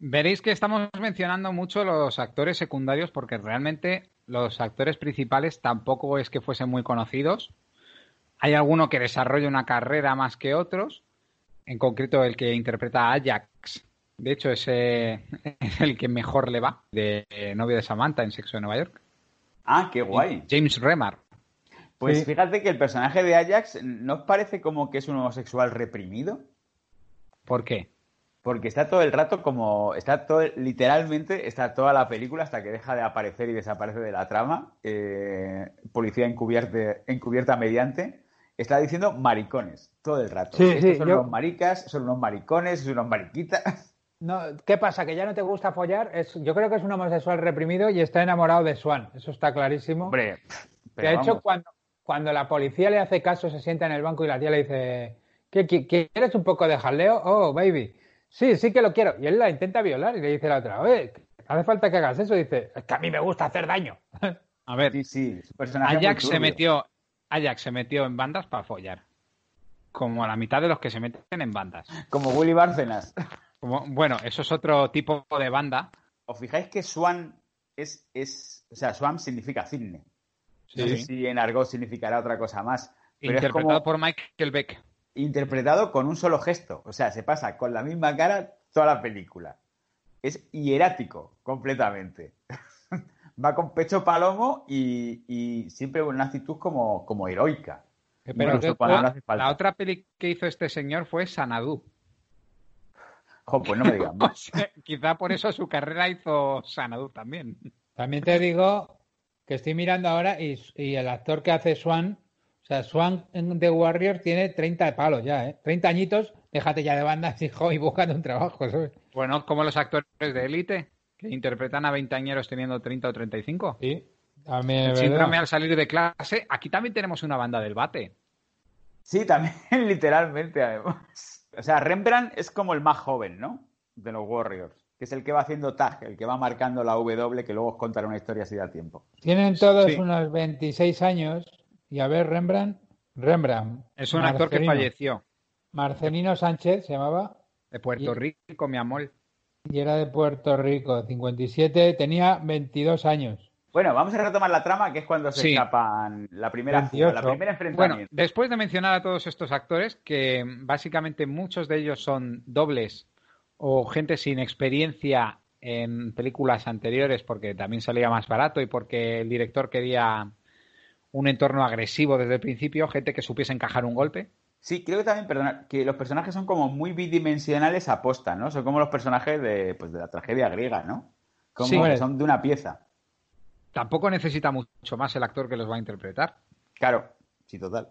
veréis que estamos mencionando mucho los actores secundarios porque realmente los actores principales tampoco es que fuesen muy conocidos. Hay alguno que desarrolla una carrera más que otros, en concreto el que interpreta a Ajax. De hecho, ese es el que mejor le va, de novio de Samantha en Sexo de Nueva York. Ah, qué guay. James Remar. Pues Sí. fíjate que el personaje de Ajax, ¿no os parece como que es un homosexual reprimido? ¿Por qué? Porque está todo el rato como. Está todo. Literalmente está toda la película hasta que deja de aparecer y desaparece de la trama. eh, policía encubierta, encubierta mediante. Está diciendo maricones todo el rato. Sí, Estos sí, son yo- unos maricas, son unos maricones, son unos mariquitas. No, ¿Qué pasa? ¿Que ya no te gusta follar? Es, yo creo que es un homosexual reprimido y está enamorado de Swan. Eso está clarísimo. Hombre, de hecho, cuando, cuando la policía le hace caso, se sienta en el banco y la tía le dice, ¿Qué, qui- ¿quieres un poco de jaleo? Oh, baby. Sí, sí que lo quiero. Y él la intenta violar y le dice la otra, oye, hace falta que hagas eso. Y dice, es que a mí me gusta hacer daño. A ver, Sí, sí, Ajax se metió, Ajax se metió en bandas para follar. Como la mitad de los que se meten en bandas. Como Willy Bárcenas. Como, bueno, eso es otro tipo de banda. ¿Os fijáis que Swan es, es. O sea, Swan significa cisne. No Sí. sé si en argot significará otra cosa más. Pero es interpretado como por Michael Beck. Interpretado con un solo gesto. O sea, se pasa con la misma cara toda la película. Es hierático, completamente. Va con pecho palomo y, y siempre con una actitud como, como heroica. Pero Incluso que- cuando no hace falta. la otra peli que hizo este señor fue Sanadu. Jo, pues no me digas más. Quizá por eso su carrera hizo Sanadu también. También te digo que estoy mirando ahora y, y el actor que hace Swan, sea, Swan The Warrior tiene 30 de palos ya, ¿eh? 30 añitos, déjate ya de bandas, hijo, y buscando un trabajo, ¿sabes? Bueno, como los actores de élite, que interpretan a veinteañeros teniendo 30 o 35. Sí. También, El es síndrome al salir de clase. Aquí también tenemos una banda del bate. Sí, también, literalmente, además. O sea, Rembrandt es como el más joven, ¿no? De los Warriors. Que es el que va haciendo tag, el que va marcando la W, que luego os contaré una historia si da tiempo. Tienen todos Sí. unos 26 años. Y a ver, Rembrandt. Rembrandt. Es un actor que falleció Marcelino Sánchez se llamaba. de Puerto Y- Rico, mi amor. Y era de Puerto Rico, 57, tenía 22 años. Bueno, vamos a retomar la trama, que es cuando se Sí. escapan la primera fuga, la 28. primera Bueno, enfrentamiento. después de mencionar a todos estos actores, que básicamente muchos de ellos son dobles o gente sin experiencia en películas anteriores porque también salía más barato y porque el director quería un entorno agresivo desde el principio, gente que supiese encajar un golpe. Sí, creo que también, perdona, que los personajes son como muy bidimensionales a posta, ¿no? Son como los personajes de, pues, de la tragedia griega, ¿no? Como Sí. que son de una pieza. Tampoco necesita mucho más el actor que los va a interpretar. Claro, sí, total.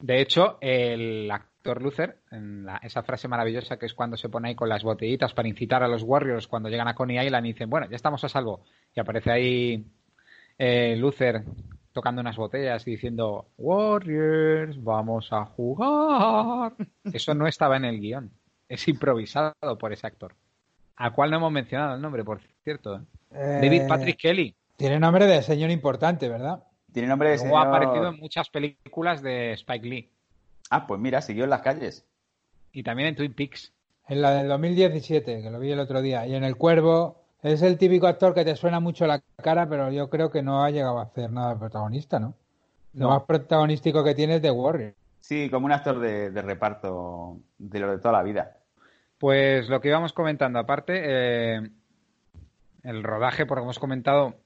De hecho, el actor Luther, en la- esa frase maravillosa que es cuando se pone ahí con las botellitas para incitar a los Warriors cuando llegan a Coney Island y dicen, bueno, ya estamos a salvo. Y aparece ahí eh, Luther tocando unas botellas y diciendo, Warriors, vamos a jugar. Eso no estaba en el guion. Es improvisado por ese actor. Al cual no hemos mencionado el nombre, por cierto. ¿eh? David Patrick Kelly. Tiene nombre de señor importante, ¿verdad? Tiene nombre de Luego ha señor- aparecido en muchas películas de Spike Lee. Ah, pues mira, siguió en las calles. Y también en Twin Peaks. En la del 2017, que lo vi el otro día. Y en El Cuervo, es el típico actor que te suena mucho la cara, pero yo creo que no ha llegado a hacer nada de protagonista, ¿no? Lo No. más protagonístico que tiene es The Warrior. Sí, como un actor de, de reparto de lo de toda la vida. Pues lo que íbamos comentando, aparte, eh, el rodaje, porque hemos comentado,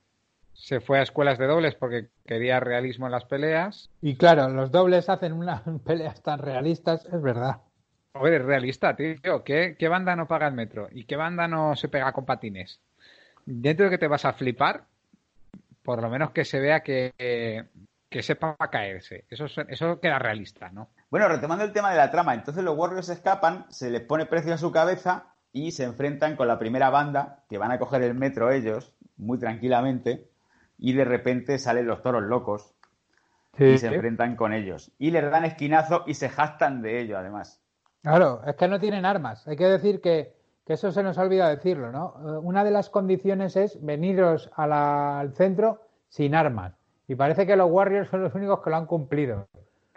se fue a escuelas de dobles porque quería realismo en las peleas. Y claro, los dobles hacen unas peleas tan realistas, es verdad. Es realista, tío. ¿Qué, ¿Qué banda no paga el metro? ¿Y qué banda no se pega con patines? Dentro de que te vas a flipar, por lo menos que se vea que, que, que sepa caerse. Eso, es- eso queda realista, ¿no? Bueno, retomando el tema de la trama, entonces los Warriors escapan, se les pone precio a su cabeza y se enfrentan con la primera banda, que van a coger el metro ellos, muy tranquilamente, y de repente salen los toros locos y se enfrentan con ellos. Y les dan esquinazo y se jactan de ello, además. Claro, es que no tienen armas. Hay que decir que, que eso se nos ha olvidado decirlo, ¿no? Eh, Una de las condiciones es veniros a la- al centro sin armas. Y parece que los Warriors son los únicos que lo han cumplido.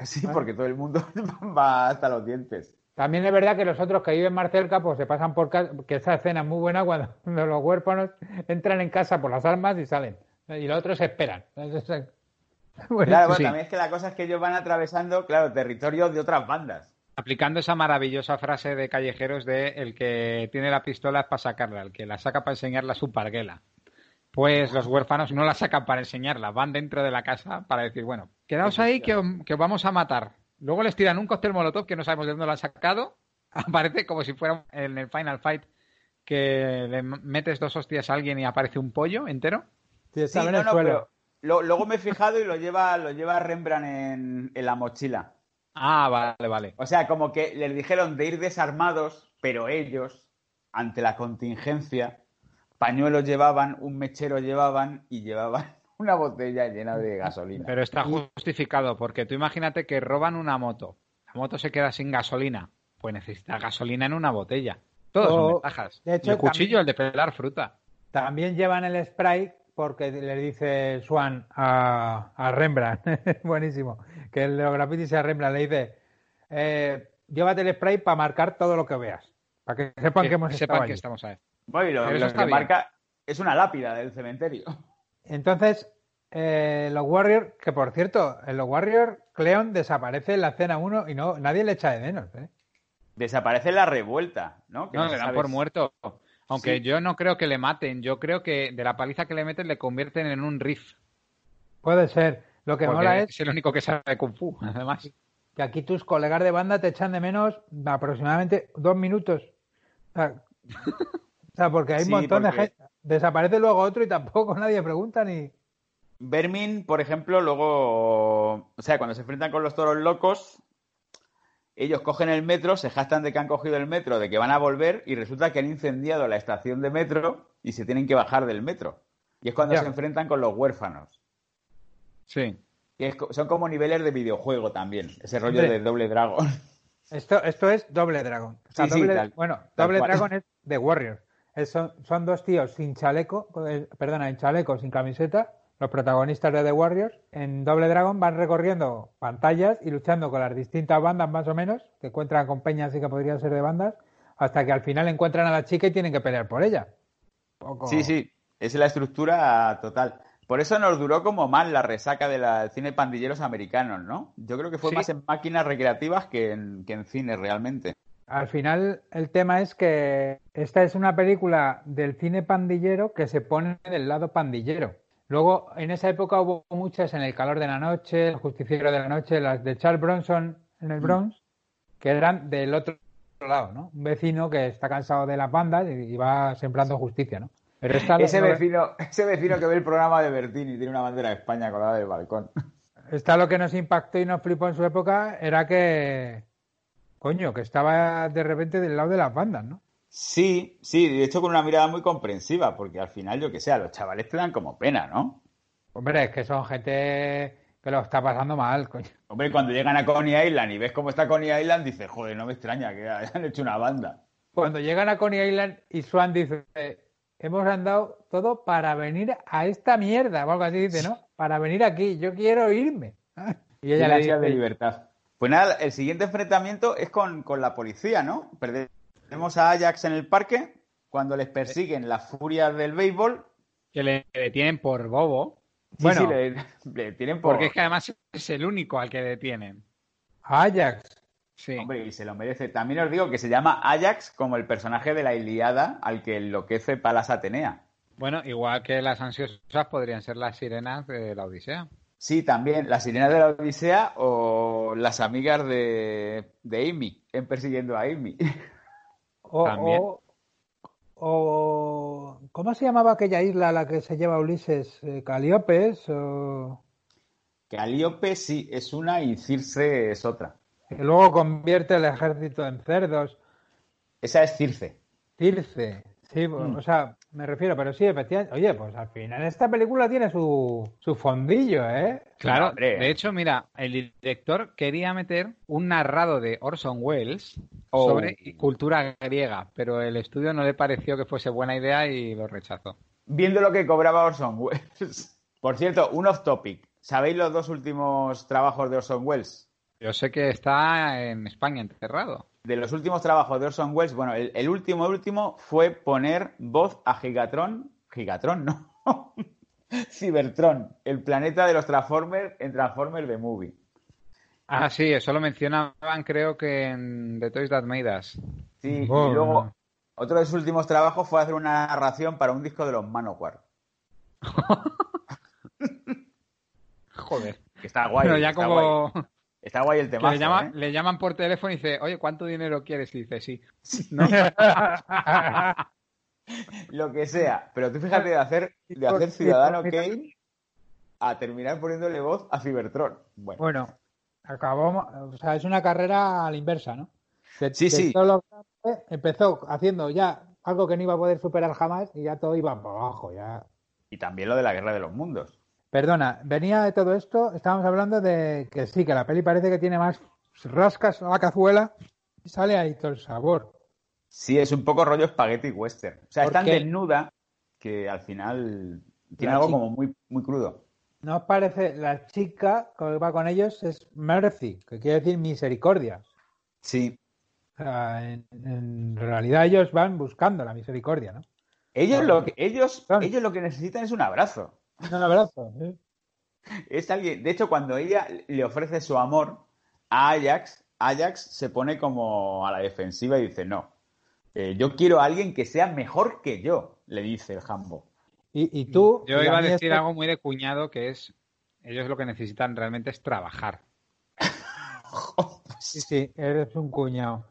Sí, porque todo el mundo va hasta los dientes. También es verdad que los otros que viven más cerca, pues se pasan por casa, que esa escena es muy buena cuando los huérfanos entran en casa por las armas y salen. Y los otros esperan. Bueno, Claro, bueno, sí. también es que la cosa es que ellos van atravesando, claro, territorios de otras bandas. Aplicando esa maravillosa frase de callejeros de el que tiene la pistola es para sacarla, el que la saca para enseñarla es su parguela. Pues los huérfanos no la sacan para enseñarla, van dentro de la casa para decir, bueno, quedaos ahí que, os- que os vamos a matar. Luego les tiran un cóctel molotov que no sabemos de dónde lo han sacado. Aparece como si fuera en el Final Fight que le metes dos hostias a alguien y aparece un pollo entero. Sí, Sí, en no, el no, suelo. pero lo- luego me he fijado y lo lleva, lo lleva Rembrandt en, en la mochila. Ah, vale, vale. O sea, como que les dijeron de ir desarmados, pero ellos, ante la contingencia, pañuelos llevaban, un mechero llevaban y llevaban una botella llena de gasolina. Pero está justificado, porque tú imagínate que roban una moto. La moto se queda sin gasolina. Pues necesita gasolina en una botella. Todos son ventajas. de hecho, y el cuchillo, también- el de pelar fruta. También llevan el spray porque le dice Swan a, a Rembrandt, buenísimo, que los grafitis a Rembrandt le dice, eh, llévate el spray para marcar todo lo que veas, para que sepan que, Que hemos sepan estado que allí. estamos ahí. Bueno, y lo, que bien. marca es una lápida del cementerio. Entonces, eh, los Warriors, que por cierto, en los Warriors, Cleon desaparece en la escena 1 y no nadie le echa de menos. ¿eh? Desaparece la revuelta, ¿no? Que No, no le dan por muerto. Aunque Sí. yo no creo que le maten. Yo creo que de la paliza que le meten le convierten en un riff. Puede ser. Lo que porque mola es es el único que sabe Kung Fu, además. que aquí tus colegas de banda te echan de menos aproximadamente dos minutos. O sea, o sea, porque hay Sí, un montón de gente. Desaparece luego otro y tampoco nadie pregunta ni. Vermin, por ejemplo, luego, o sea, cuando se enfrentan con los toros locos, ellos cogen el metro, se jactan de que han cogido el metro, de que van a volver y resulta que han incendiado la estación de metro y se tienen que bajar del metro. Y es cuando se enfrentan con los huérfanos. Sí. Y es co- son como niveles de videojuego también, ese rollo de doble dragón. Esto, esto es Doble Dragon. O sea, Sí, sí, doble- tal- bueno, tal Doble cual. Dragon es de Warriors. Es- son, son dos tíos sin chaleco, eh, perdona, en chaleco, sin camiseta, los protagonistas de The Warriors. En Doble Dragon van recorriendo pantallas y luchando con las distintas bandas más o menos, que encuentran con peñas y que podrían ser de bandas, hasta que al final encuentran a la chica y tienen que pelear por ella. Poco- Sí, sí, es la estructura total. Por eso nos duró como más la resaca del cine pandilleros americanos, ¿no? Yo creo que fue Sí. más en máquinas recreativas que en, que en cine realmente. Al final, el tema es que esta es una película del cine pandillero que se pone del lado pandillero. Luego, en esa época hubo muchas en El calor de la noche, El justiciero de la noche, las de Charles Bronson en el Bronx, que eran del otro lado, ¿no? Un vecino que está cansado de las bandas y, va sembrando justicia, ¿no? Pero esta, Ese no- vecino, ese vecino que ve el programa de Bertini y tiene una bandera de España colgada del balcón. esta lo que nos impactó y nos flipó en su época era que, coño, que estaba de repente del lado de las bandas, ¿no? Sí, sí, de hecho con una mirada muy comprensiva, porque al final, yo que sé, a los chavales te dan como pena, ¿no? Hombre, es que son gente que lo está pasando mal, coño. Hombre, cuando llegan a Coney Island y ves cómo está Coney Island, dices, joder, no me extraña que hayan hecho una banda. Cuando llegan a Coney Island y Swan dice, hemos andado todo para venir a esta mierda, o algo así dice, ¿no? Para venir aquí, yo quiero irme. Y ella le ansias de dice, libertad. Pues nada, el siguiente enfrentamiento es con, con la policía, ¿no? Perdemos a Ajax en el parque cuando les persiguen las furias del béisbol. Que le detienen por bobo. Sí, Bueno. sí, le, le tienen por... Porque es que además es el único al que detienen. Ajax. Sí. Hombre, y se lo merece. También os digo que se llama Ajax como el personaje de la Iliada al que enloquece Palas Atenea. Bueno, igual que las ansiosas podrían ser las sirenas de la Odisea. Sí, también las sirenas de la Odisea o las amigas de, de Amy, en persiguiendo a Amy. O, También. o- o- ¿Cómo se llamaba aquella isla a la que se lleva Ulises? Eh, ¿Caliopes? O... Calíope sí es una y Circe es otra. Que luego convierte el ejército en cerdos. Esa es Circe. Circe. Sí, Mm. o sea, me refiero, pero sí, efectivamente. Oye, pues al final esta película tiene su, su fondillo, ¿eh? Claro, Hombre. de hecho, mira, el director quería meter un narrado de Orson Welles Oh. sobre cultura griega, pero el estudio no le pareció que fuese buena idea y lo rechazó. Viendo lo que cobraba Orson Welles. Por cierto, un off topic. ¿Sabéis los dos últimos trabajos de Orson Welles? Yo sé que está en España enterrado. De los últimos trabajos de Orson Welles, bueno, el, el último, el último fue poner voz a Gigatron. Gigatron, ¿no? Cybertron, el planeta de los Transformers en Transformers The Movie. Ah, sí, eso lo mencionaban creo que en The Toys That Made Us. Sí, y luego otro de sus últimos trabajos fue hacer una narración para un disco de los Manowar. Joder. Que está guay. Pero ya está guay. Está guay el tema. le, llaman, le llaman por teléfono y dice, oye, ¿cuánto dinero quieres? Y dice, sí. Lo que sea. Pero tú fíjate de hacer, de hacer Ciudadano Kane a terminar poniéndole voz a Cybertron. Bueno, Bueno, acabamos, o sea, es una carrera a la inversa, ¿no? Sí, sí. lo empezó haciendo ya algo que no iba a poder superar jamás y ya todo iba para abajo, ya. y también lo de la Guerra de los Mundos. Perdona, venía de todo esto, estábamos hablando de que sí, que la peli parece que tiene más rascas a la cazuela y sale ahí todo el sabor. Sí, es un poco rollo spaghetti western. O sea, es tan desnuda que al final tiene La algo chica- como muy, muy crudo. ¿No os parece? La chica que va con ellos es Mercy, que quiere decir misericordia. Sí. O sea, en, en realidad ellos van buscando la misericordia, ¿no? Ellos lo que, ellos, ellos lo que necesitan es un abrazo. Un abrazo. ¿sí? Es alguien. De hecho, cuando ella le ofrece su amor a Ajax, Ajax se pone como a la defensiva y dice, no. eh, yo quiero a alguien que sea mejor que yo, le dice el Jambo. Y, y tú. Yo y iba a decir esto- algo muy de cuñado que es, ellos lo que necesitan realmente es trabajar. Sí, sí, eres un cuñado.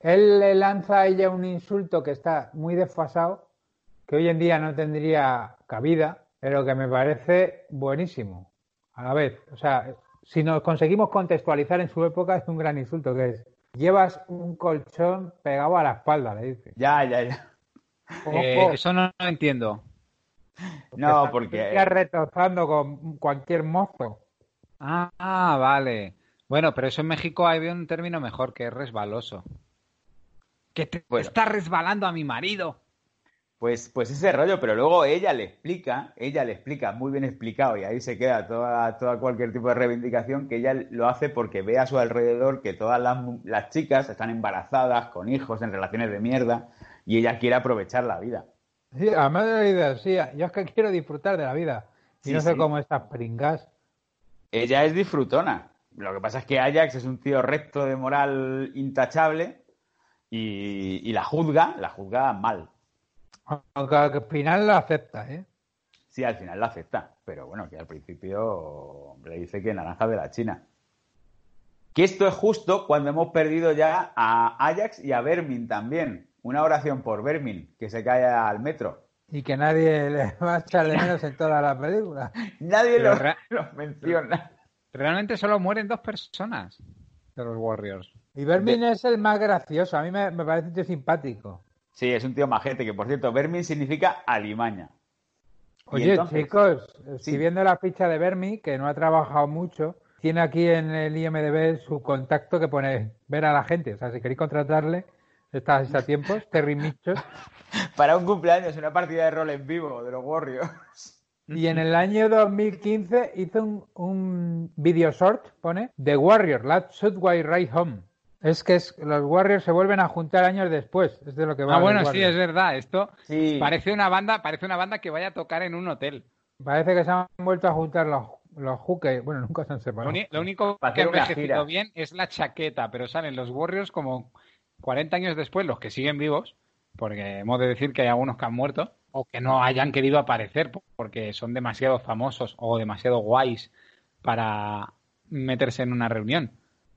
Él le lanza a ella un insulto que está muy desfasado, que hoy en día no tendría cabida, pero que me parece buenísimo. A la vez, o sea, si nos conseguimos contextualizar en su época es un gran insulto que es llevas un colchón pegado a la espalda, le dice. Ya, ya, ya. Eh, eso no lo entiendo. No, porque... Estás retozando con cualquier mozo. Ah, ah, vale. Bueno, pero eso en México hay un término mejor, que es resbaloso. Que te Bueno. está resbalando a mi marido. Pues, pues ese rollo, pero luego ella le explica, ella le explica, muy bien explicado, y ahí se queda toda, toda cualquier tipo de reivindicación, que ella lo hace porque ve a su alrededor que todas las, chicas están embarazadas, con hijos, en relaciones de mierda, y ella quiere aprovechar la vida. Sí, además de la idea, sí, yo es que quiero disfrutar de la vida. Y Sí, no sé sí. cómo estas pringas. Ella es disfrutona. Lo que pasa es que Ajax es un tío recto de moral intachable y, y la juzga, la juzga mal. Aunque al final lo acepta, ¿eh? Sí, al final la acepta, pero bueno, que al principio le dice que naranja de la China. Que esto es justo cuando hemos perdido ya a Ajax y a Vermin también. Una oración por Vermin, que se cae al metro. Y que nadie le va a echar de menos en toda la película. Nadie lo, re- lo menciona. Realmente solo mueren dos personas de los Warriors. Y Vermin es el más gracioso. A mí me, me parece un tío simpático. Sí, es un tío majete, que por cierto, Vermin significa alimaña. Oye, entonces- chicos, Sí. estoy viendo la ficha de Vermi, que no ha trabajado mucho. Tiene aquí en el IMDB su contacto que pone ver a la gente. O sea, si queréis contratarle, estáis a tiempos. Terry Mitchell. Para un cumpleaños, una partida de rol en vivo de los Warriors. Y en el año 2015 hizo un, un video short, pone The Warrior, Let's Shoot Way Right Home. Es que es- los Warriors se vuelven a juntar años después. Es de lo que va. Ah, bueno, sí, es verdad. Esto Sí. parece una banda, parece una banda que vaya a tocar en un hotel. Parece que se han vuelto a juntar los, los Hooker. Bueno, nunca se han separado. lo único Para que ha envejecido bien es la chaqueta, pero salen los Warriors como 40 años después, los que siguen vivos, porque hemos de decir que hay algunos que han muerto o que no hayan querido aparecer porque son demasiado famosos o demasiado guays para meterse en una reunión.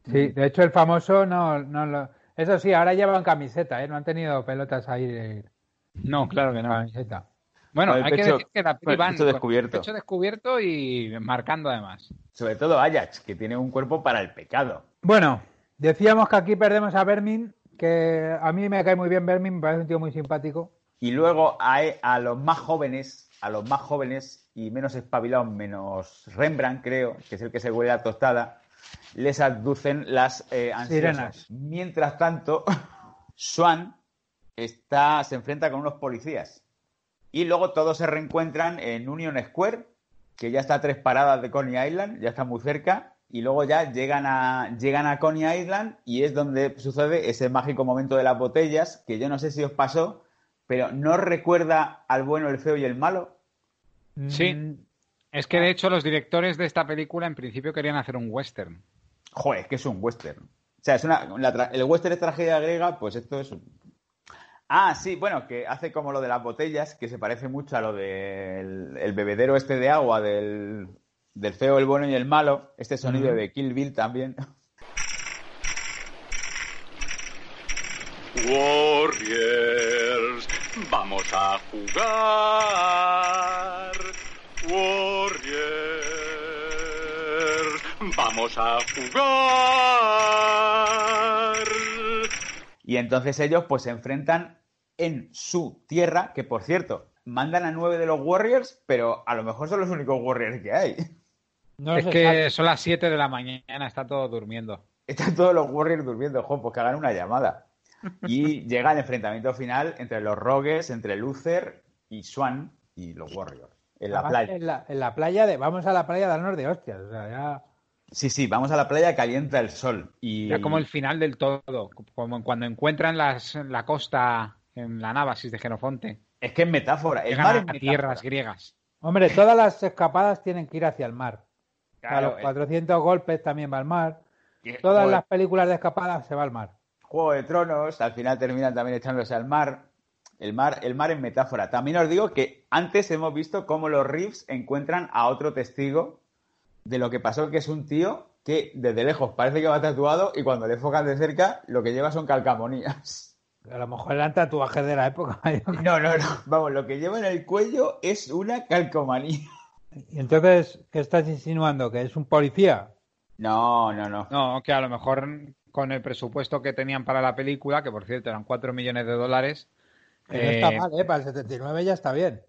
Sí, de hecho el famoso no, no lo... Eso sí, ahora llevan camiseta, ¿eh? No han tenido pelotas ahí de No, claro que no. camiseta. Bueno, hay que pecho- decir que la van pecho descubierto. pecho descubierto y marcando además. Sobre todo Ajax, que tiene un cuerpo para el pecado. Bueno, decíamos que aquí perdemos a Vermin, que a mí me cae muy bien Vermin, me parece un tío muy simpático. Y luego a, a los más jóvenes, a los más jóvenes y menos espabilados, menos Rembrandt, creo, que es el que se huele a tostada, les abducen las eh, ansiosas. Sirenas. Mientras tanto, Swan está, se enfrenta con unos policías. Y luego todos se reencuentran en Union Square, que ya está a tres paradas de Coney Island, ya está muy cerca. Y luego ya llegan a, llegan a Coney Island y es donde sucede ese mágico momento de las botellas, que yo no sé si os pasó, pero ¿no recuerda al bueno, el feo y el malo? Sí. Mm, Es que de hecho los directores de esta película en principio querían hacer un western. Joder, es que es un western. O sea, es una, la el western es tragedia griega, pues esto es un... Ah, sí, bueno, que hace como lo de las botellas, que se parece mucho a lo del el bebedero este de agua del, del feo, el bueno y el malo. Este sonido de Kill Bill también. Warriors, vamos a jugar. Warriors, vamos a jugar. Y entonces ellos pues se enfrentan en su tierra, que por cierto, mandan a nueve de los Warriors, pero a lo mejor son los únicos Warriors que hay. no es que son las 7 de la mañana, está todo durmiendo. Están todos los Warriors durmiendo, jo, pues que hagan una llamada. Y llega el enfrentamiento final entre los Rogues, entre Luther y Swan y los Warriors. En la Además, playa. En la, en la playa de. Vamos a la playa a darnos de hostias. O sea, ya. Sí, sí, vamos a la playa, calienta el sol. Y Ya como el final del todo, como cuando encuentran las, la costa en la Nábasis de Genofonte. Es que es metáfora. El Llegan mar a es metáfora. tierras griegas. Hombre, todas las escapadas tienen que ir hacia el mar. a Claro, los el- 400 golpes también va al mar. Todas las películas de escapadas se va al mar. Juego de Tronos, al final terminan también echándose al mar. El mar, el mar es metáfora. También os digo que antes hemos visto cómo los Reeves encuentran a otro testigo de lo que pasó, que es un tío que desde lejos parece que va tatuado y cuando le enfocan de cerca lo que lleva son calcamonías. A lo mejor eran tatuajes de la época. No, no, no. Vamos, lo que lleva en el cuello es una calcomanía. Y entonces, ¿qué estás insinuando? ¿Que es un policía? No, no, no. No, que a lo mejor con el presupuesto que tenían para la película, que por cierto eran 4 millones de dólares. Pero no está mal, ¿eh? Para el 79 ya está bien.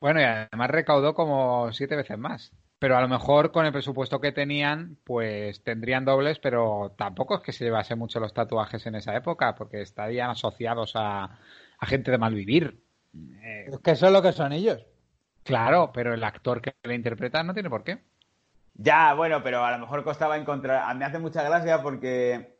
Bueno, y además recaudó como siete veces más. Pero a lo mejor con el presupuesto que tenían, pues tendrían dobles, pero tampoco es que se llevase mucho los tatuajes en esa época, porque estarían asociados a, a gente de mal vivir. Eh, es que eso es lo que son ellos. Claro, pero el actor que le interpreta no tiene por qué. Ya, bueno, pero a lo mejor costaba encontrar. A mí me hace mucha gracia porque.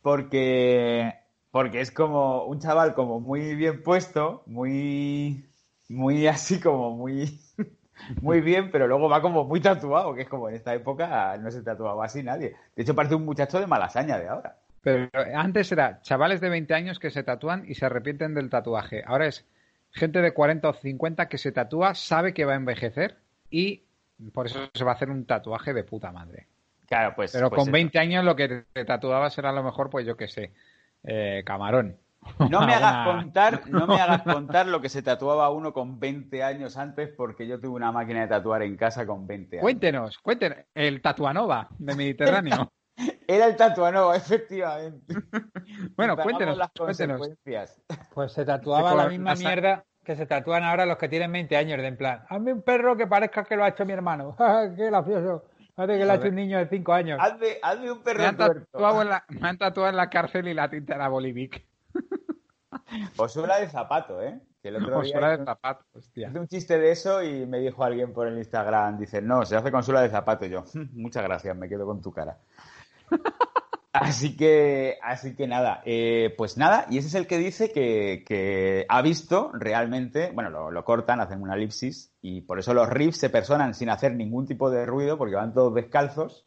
Porque. Porque es como un chaval como muy bien puesto, muy. Muy así como muy. Muy bien, pero luego va como muy tatuado, que es como en esta época no se tatuaba así nadie. De hecho, parece un muchacho de malasaña de ahora. Pero antes era chavales de 20 años que se tatúan y se arrepienten del tatuaje. Ahora es gente de 40 o 50 que se tatúa, sabe que va a envejecer y por eso se va a hacer un tatuaje de puta madre. Claro, pues. Pero pues con 20 años lo que te tatuabas era a lo mejor, pues yo qué sé, eh, camarón. No me hagas contar, no me hagas contar lo que se tatuaba uno con 20 años antes, porque yo tuve una máquina de tatuar en casa con 20 años. Cuéntenos, cuéntenos. El Tatuanova de Mediterráneo. Era el tatuanova, efectivamente. bueno, cuéntenos, las cuéntenos. Pues se tatuaba Se la misma mierda que se tatúan ahora los que tienen 20 años, de en plan, hazme un perro que parezca que lo ha hecho mi hermano. ¡Qué gracioso! Parece que lo ha hecho un niño de 5 años. Hazme, hazme un Me perro han, tuerto. tatuado en la, me han tatuado en la cárcel y la tinta era Bolivic. O suela de zapato, ¿eh? Que el otro día suela de zapato, hostia. hice un chiste de eso y me dijo alguien por el Instagram, dice, no, se hace con suela de zapato. Y yo, "Mm, muchas gracias, me quedo con tu cara. Así que, así que nada, eh, pues nada, y ese es el que dice que, que ha visto realmente, bueno, lo, lo cortan, hacen una elipsis, y por eso los riffs se personan sin hacer ningún tipo de ruido, porque van todos descalzos,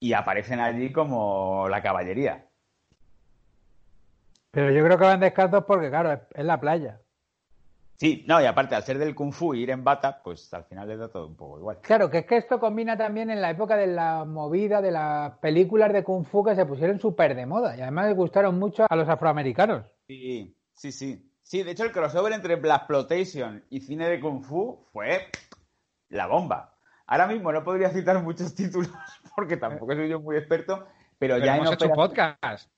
y aparecen allí como la caballería. Pero yo creo que van descalzos porque, claro, es, es la playa. Sí, no, y aparte, al ser del kung fu y ir en bata, pues al final les da todo un poco igual. Claro, que es que esto combina también en la época de la movida de las películas de Kung Fu que se pusieron súper de moda y además les gustaron mucho a los afroamericanos. Sí, sí, sí. Sí, de hecho el crossover entre Blaxploitation y cine de Kung Fu fue la bomba. Ahora mismo no podría citar muchos títulos porque tampoco soy yo muy experto, pero, Pero ya en hemos hecho un opera- podcast.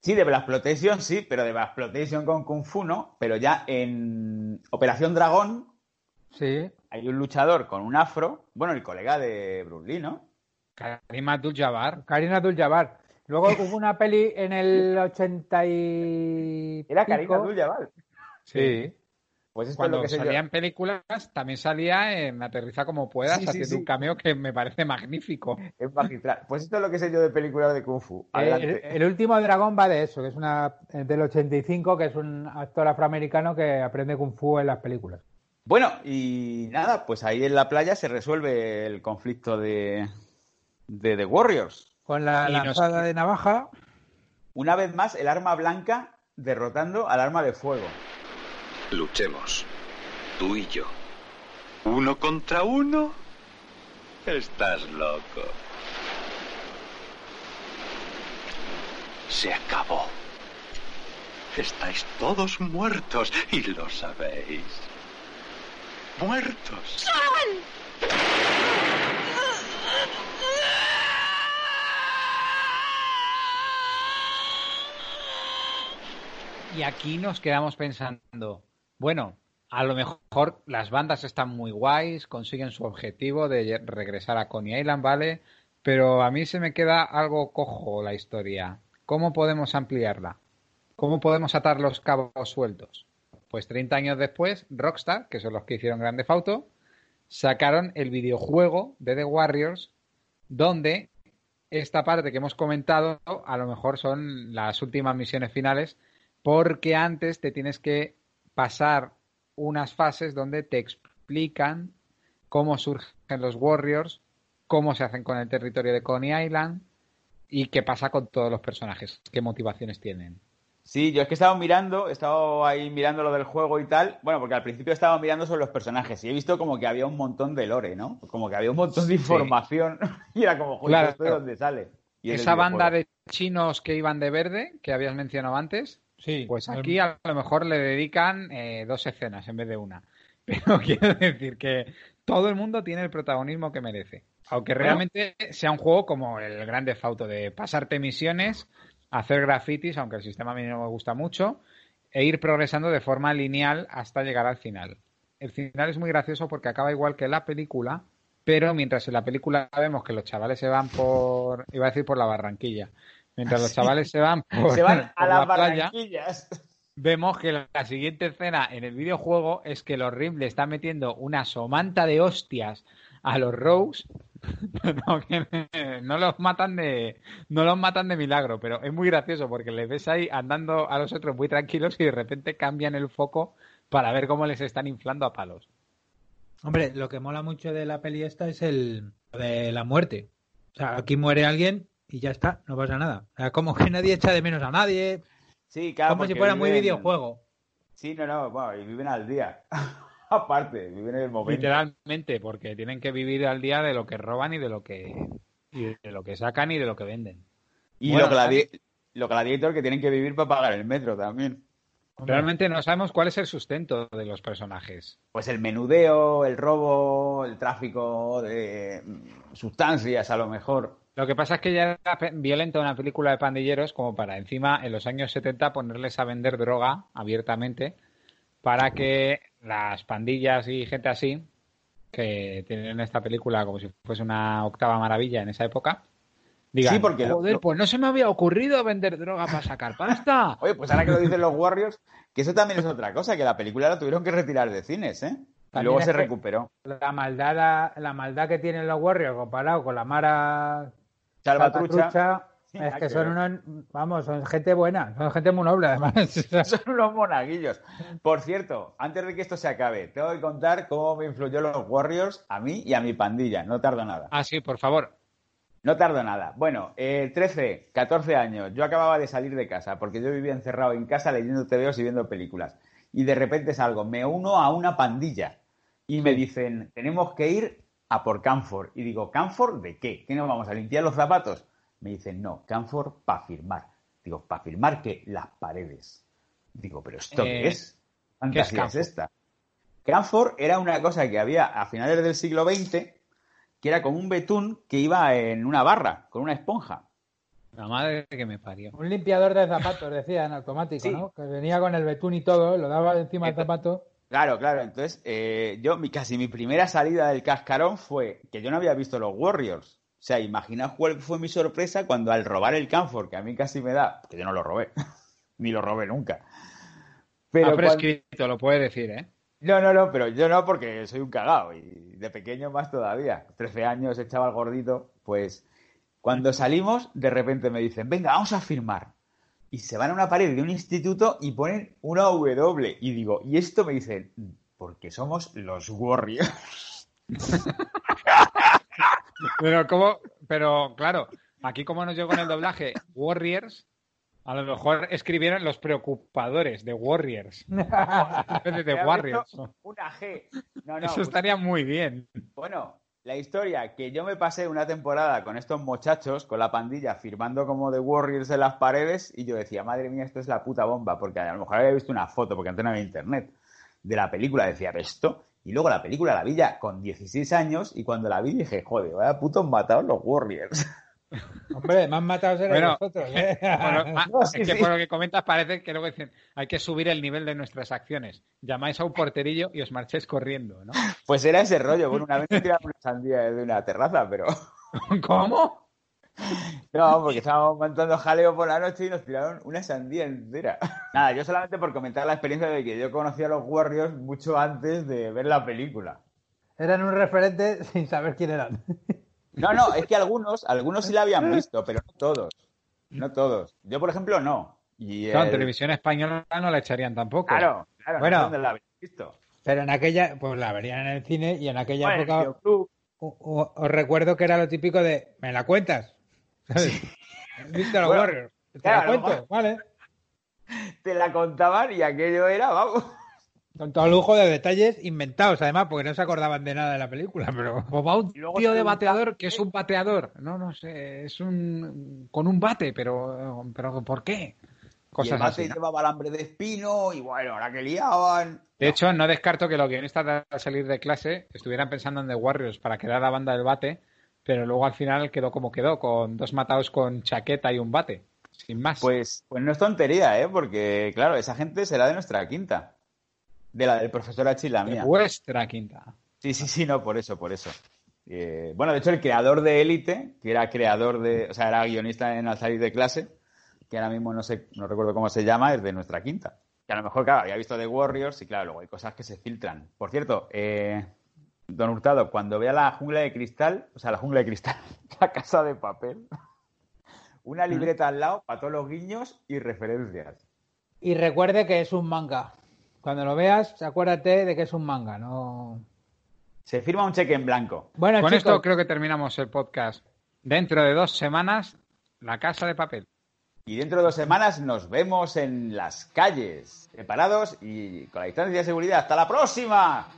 Sí, de Blaxploitation sí, pero de Blaxploitation con Kung Fu no. Pero ya en Operación Dragón Sí. hay un luchador con un afro, bueno, el colega de Bruce Lee, ¿no? Karim Abdul-Jabbar. Karina Abdul-Jabbar. Luego hubo una peli en el 80 y Era Karim. Abdul-Jabbar. Sí. Pues esto Cuando es lo que salía en películas, también salía en Aterriza como puedas, Sí, sí, haciendo sí. un cameo que me parece magnífico. Es magistral. Pues esto es lo que sé yo de películas de Kung Fu. Eh, Adelante. El, el último dragón va de eso, que es una eh, del 85, que es un actor afroamericano que aprende Kung Fu en las películas. Bueno, y nada, pues ahí en la playa se resuelve el conflicto de, de The Warriors. Con la Y nos- lanzada de navaja. Una vez más, el arma blanca derrotando al arma de fuego. Luchemos. Tú y yo. ¿Uno contra uno? Estás loco. Se acabó. Estáis todos muertos y lo sabéis. Muertos. Y aquí nos quedamos pensando, bueno, a lo mejor las bandas están muy guays, consiguen su objetivo de regresar a Coney Island, ¿vale? Pero a mí se me queda algo cojo la historia. ¿Cómo podemos ampliarla? ¿Cómo podemos atar los cabos sueltos? Pues 30 años después, Rockstar, que son los que hicieron Grande Auto, sacaron el videojuego de The Warriors, donde esta parte que hemos comentado a lo mejor son las últimas misiones finales, porque antes te tienes que pasar unas fases donde te explican cómo surgen los Warriors, cómo se hacen con el territorio de Coney Island y qué pasa con todos los personajes, qué motivaciones tienen. Sí, yo es que he estado mirando, he estado ahí mirando lo del juego y tal. Bueno, porque al principio estaba mirando sobre los personajes y he visto como que había un montón de lore, ¿no? Como que había un montón de información y era como, joder, Claro. ¿esto de dónde sale? Y es Esa banda de chinos que iban de verde, que habías mencionado antes, Sí. pues aquí a lo mejor le dedican eh, dos escenas en vez de una. Pero quiero decir que todo el mundo tiene el protagonismo que merece. Aunque realmente sea un juego como el Grande Fauto de pasarte misiones, hacer grafitis, aunque el sistema a mí no me gusta mucho, e ir progresando de forma lineal hasta llegar al final. El final es muy gracioso porque acaba igual que la película, pero mientras en la película vemos que los chavales se van por, iba a decir por la Barranquilla, mientras los chavales se van por, Se van a las la playa, barranquillas. vemos que la, siguiente escena en el videojuego es que los Rim le están metiendo una somanta de hostias a los Rose. no, que no los matan de no los matan de milagro, pero es muy gracioso porque les ves ahí andando a los otros muy tranquilos y de repente cambian el foco para ver cómo les están inflando a palos. Hombre, lo que mola mucho de la peli esta es el lo de la muerte. O sea, aquí muere alguien y ya está, no pasa nada. O sea, como que nadie echa de menos a nadie, Sí, claro. como si fuera muy videojuego. Sí, no, no, bueno, y viven al día. Aparte, viven en el momento. Literalmente, porque tienen que vivir al día de lo que roban y de lo que y de lo que sacan y de lo que venden. Y Bueno, lo, gladi- lo gladiator que tienen que vivir para pagar el metro también. Realmente no sabemos cuál es el sustento de los personajes. Pues el menudeo, el robo, el tráfico de sustancias, a lo mejor. Lo que pasa es que ya era violenta una película de pandilleros como para encima en los años 70 ponerles a vender droga abiertamente para que las pandillas y gente así que tienen esta película como si fuese una octava maravilla en esa época digan, Sí, porque joder, lo- pues no se me había ocurrido vender droga para sacar pasta. Oye, pues ahora que lo dicen los Warriors, que eso también es otra cosa, que la película la tuvieron que retirar de cines, ¿eh? Y luego se recuperó. La maldad, la, la maldad que tienen los Warriors comparado con la Mara Salvatrucha. Salvatrucha, es que son unos, vamos, son gente buena, son gente muy noble además. Son unos monaguillos. Por cierto, antes de que esto se acabe, tengo que contar cómo me influyó los Warriors a mí y a mi pandilla. No tardo nada. Ah, sí, por favor. No tardo nada. Bueno, eh, 13, 14 años. Yo acababa de salir de casa porque yo vivía encerrado en casa leyendo TVOs y viendo películas. Y de repente salgo, me uno a una pandilla y me dicen, tenemos que ir a por Canfor. Y digo, ¿Canfor de qué? ¿Qué nos vamos a limpiar los zapatos? Me dicen, no, Canfor para firmar. Digo, ¿para firmar qué? Las paredes. Digo, ¿pero esto Eh, qué es? ¿Qué ¿qué es fantasía es Canfor? esta? Canfor era una cosa que había a finales del siglo XX que era como un betún que iba en una barra, con una esponja. La madre que me parió. Un limpiador de zapatos, decía, en automático, Sí. ¿no? Que venía con el betún y todo, lo daba encima del zapato. Claro, claro. Entonces, eh, yo, mi, casi mi primera salida del cascarón fue que yo no había visto los Warriors. O sea, imaginaos cuál fue mi sorpresa cuando al robar el Canfor, que a mí casi me da, que yo no lo robé, ni lo robé nunca. Pero ha cuando- prescrito, lo puede decir, ¿eh? No, no, no, pero yo no porque soy un cagao y de pequeño más todavía. 13 años, echaba el gordito, pues cuando salimos, de repente me dicen, venga, vamos a firmar. Y se van a una pared de un instituto y ponen una W. Y digo, y esto me dicen, porque somos los Warriors. Pero como, pero claro, aquí como nos llegó en el doblaje Warriors, a lo mejor escribieron los preocupadores de Warriors, de Warriors. Una G. No, no, Eso pues- estaría muy bien. Bueno, la historia que yo me pasé una temporada con estos muchachos, con la pandilla, firmando como de Warriors en las paredes, y yo decía, madre mía, esto es la puta bomba, porque a lo mejor había visto una foto, porque antes no había internet, de la película, decía, "¿Pero esto? Y luego la película la vi ya con 16 años, y cuando la vi dije, joder, vaya putos matados los Warriors. Hombre, más matados eran Bueno, vosotros, ¿eh? Lo, ah, No, es que sí. por lo que comentas parece que luego dicen, hay que subir el nivel de nuestras acciones. Llamáis a un porterillo y os marcháis corriendo, ¿no? Pues era ese rollo, bueno, una vez me tiraron una sandía de una terraza, pero... ¿Cómo? No, porque estábamos montando jaleo por la noche y nos tiraron una sandía entera. Nada, yo solamente por comentar la experiencia de que yo conocí a los Warriors mucho antes de ver la película. Eran un referente sin saber quién eran. No, no, es que algunos, algunos sí la habían visto, pero no todos. No todos. Yo, por ejemplo, no. Y Claro, en el- televisión española no la echarían tampoco. Claro, claro, Bueno. no la habéis visto. Pero en aquella, pues la verían en el cine y en aquella Bueno, época videoclub. o- o- os recuerdo que era lo típico de, ¿me la cuentas? ¿Sabes? ¿Has visto los Bueno, Warriors? Te claro, la cuento, vale. Te la contaban y aquello era, vamos. Con todo lujo de detalles inventados, además, porque no se acordaban de nada de la película, pero... O va un tío de bateador que es un bateador. No, no sé, es un... con un bate, pero... ¿Pero por qué? y el Cosas bate así. ¿no? llevaba alambre de espino y bueno, ahora que liaban. De hecho, no descarto que los guionistas al salir de clase estuvieran pensando en The Warriors para crear la banda del bate, pero luego al final quedó como quedó, con dos matados con chaqueta y un bate. Sin más. Pues, pues no es tontería, ¿eh? Porque, claro, esa gente será de nuestra quinta. De la del profesor H y la de mía. vuestra quinta. Sí, sí, sí, no, por eso, por eso. Eh, bueno, de hecho, el creador de Élite, que era creador de, o sea, era guionista en al salir de clase, que ahora mismo no sé, no recuerdo cómo se llama, es de nuestra quinta. Que a lo mejor, claro, había visto The Warriors y claro, luego hay cosas que se filtran. Por cierto, eh, Don Hurtado, cuando vea la jungla de cristal, o sea, la jungla de cristal, la casa de papel, una libreta al lado para todos los guiños y referencias. Y recuerde que es un manga. Cuando lo veas, acuérdate de que es un manga, no... Se firma un cheque en blanco. Bueno, Con chicos, esto creo que terminamos el podcast. Dentro de dos semanas, la casa de papel. Y dentro de dos semanas nos vemos en las calles, preparados y con la distancia de seguridad. ¡Hasta la próxima!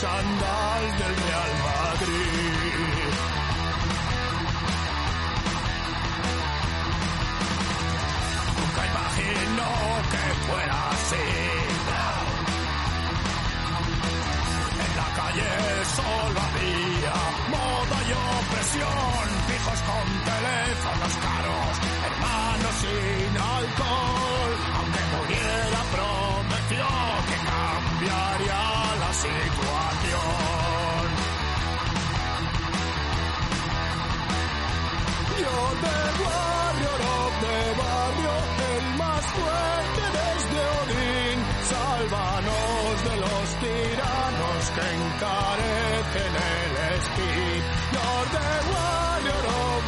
Chandal del Real Madrid. Nunca imaginó que fuera así. En la calle solo había moda y opresión, fijos con teléfonos caros, hermanos sin alcohol. Aunque muriera prometió que cambiaría la situación. Yo de barrio, no de barrio, el más fuerte desde Odín. Sálvanos de los tiranos que encarecen el esquí. Yo de barrio,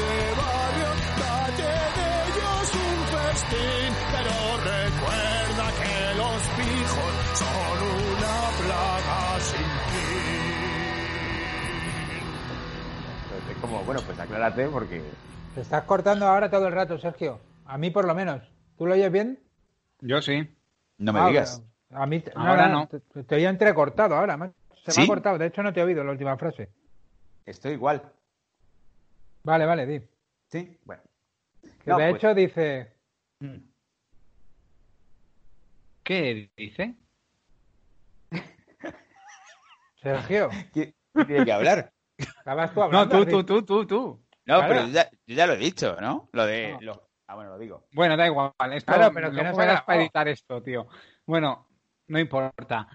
de barrio, dalle de ellos un festín. Pero recuerda que los pijos son una plaga sin fin. Como, bueno, pues aclárate porque... te estás cortando ahora todo el rato, Sergio. A mí por lo menos. ¿Tú lo oyes bien? Yo sí. No me Ah, digas. A mí Ahora no. Te, te oía entrecortado ahora. Se me ha cortado. De hecho, no te he oído la última frase. Estoy igual. Vale, vale, di. Sí, bueno. Que No, de pues- hecho dice... ¿Qué dice? Sergio, ¿Quién tiene que hablar? tú No, hablando. tú, tú, tú, tú, tú. No, Claro. pero yo ya, yo ya lo he dicho, ¿no? Lo de... No. lo- Ah, bueno, lo digo. Bueno, da igual. Esto, Claro, pero que no se ha verás para grabado. editar esto, tío. Bueno, no importa.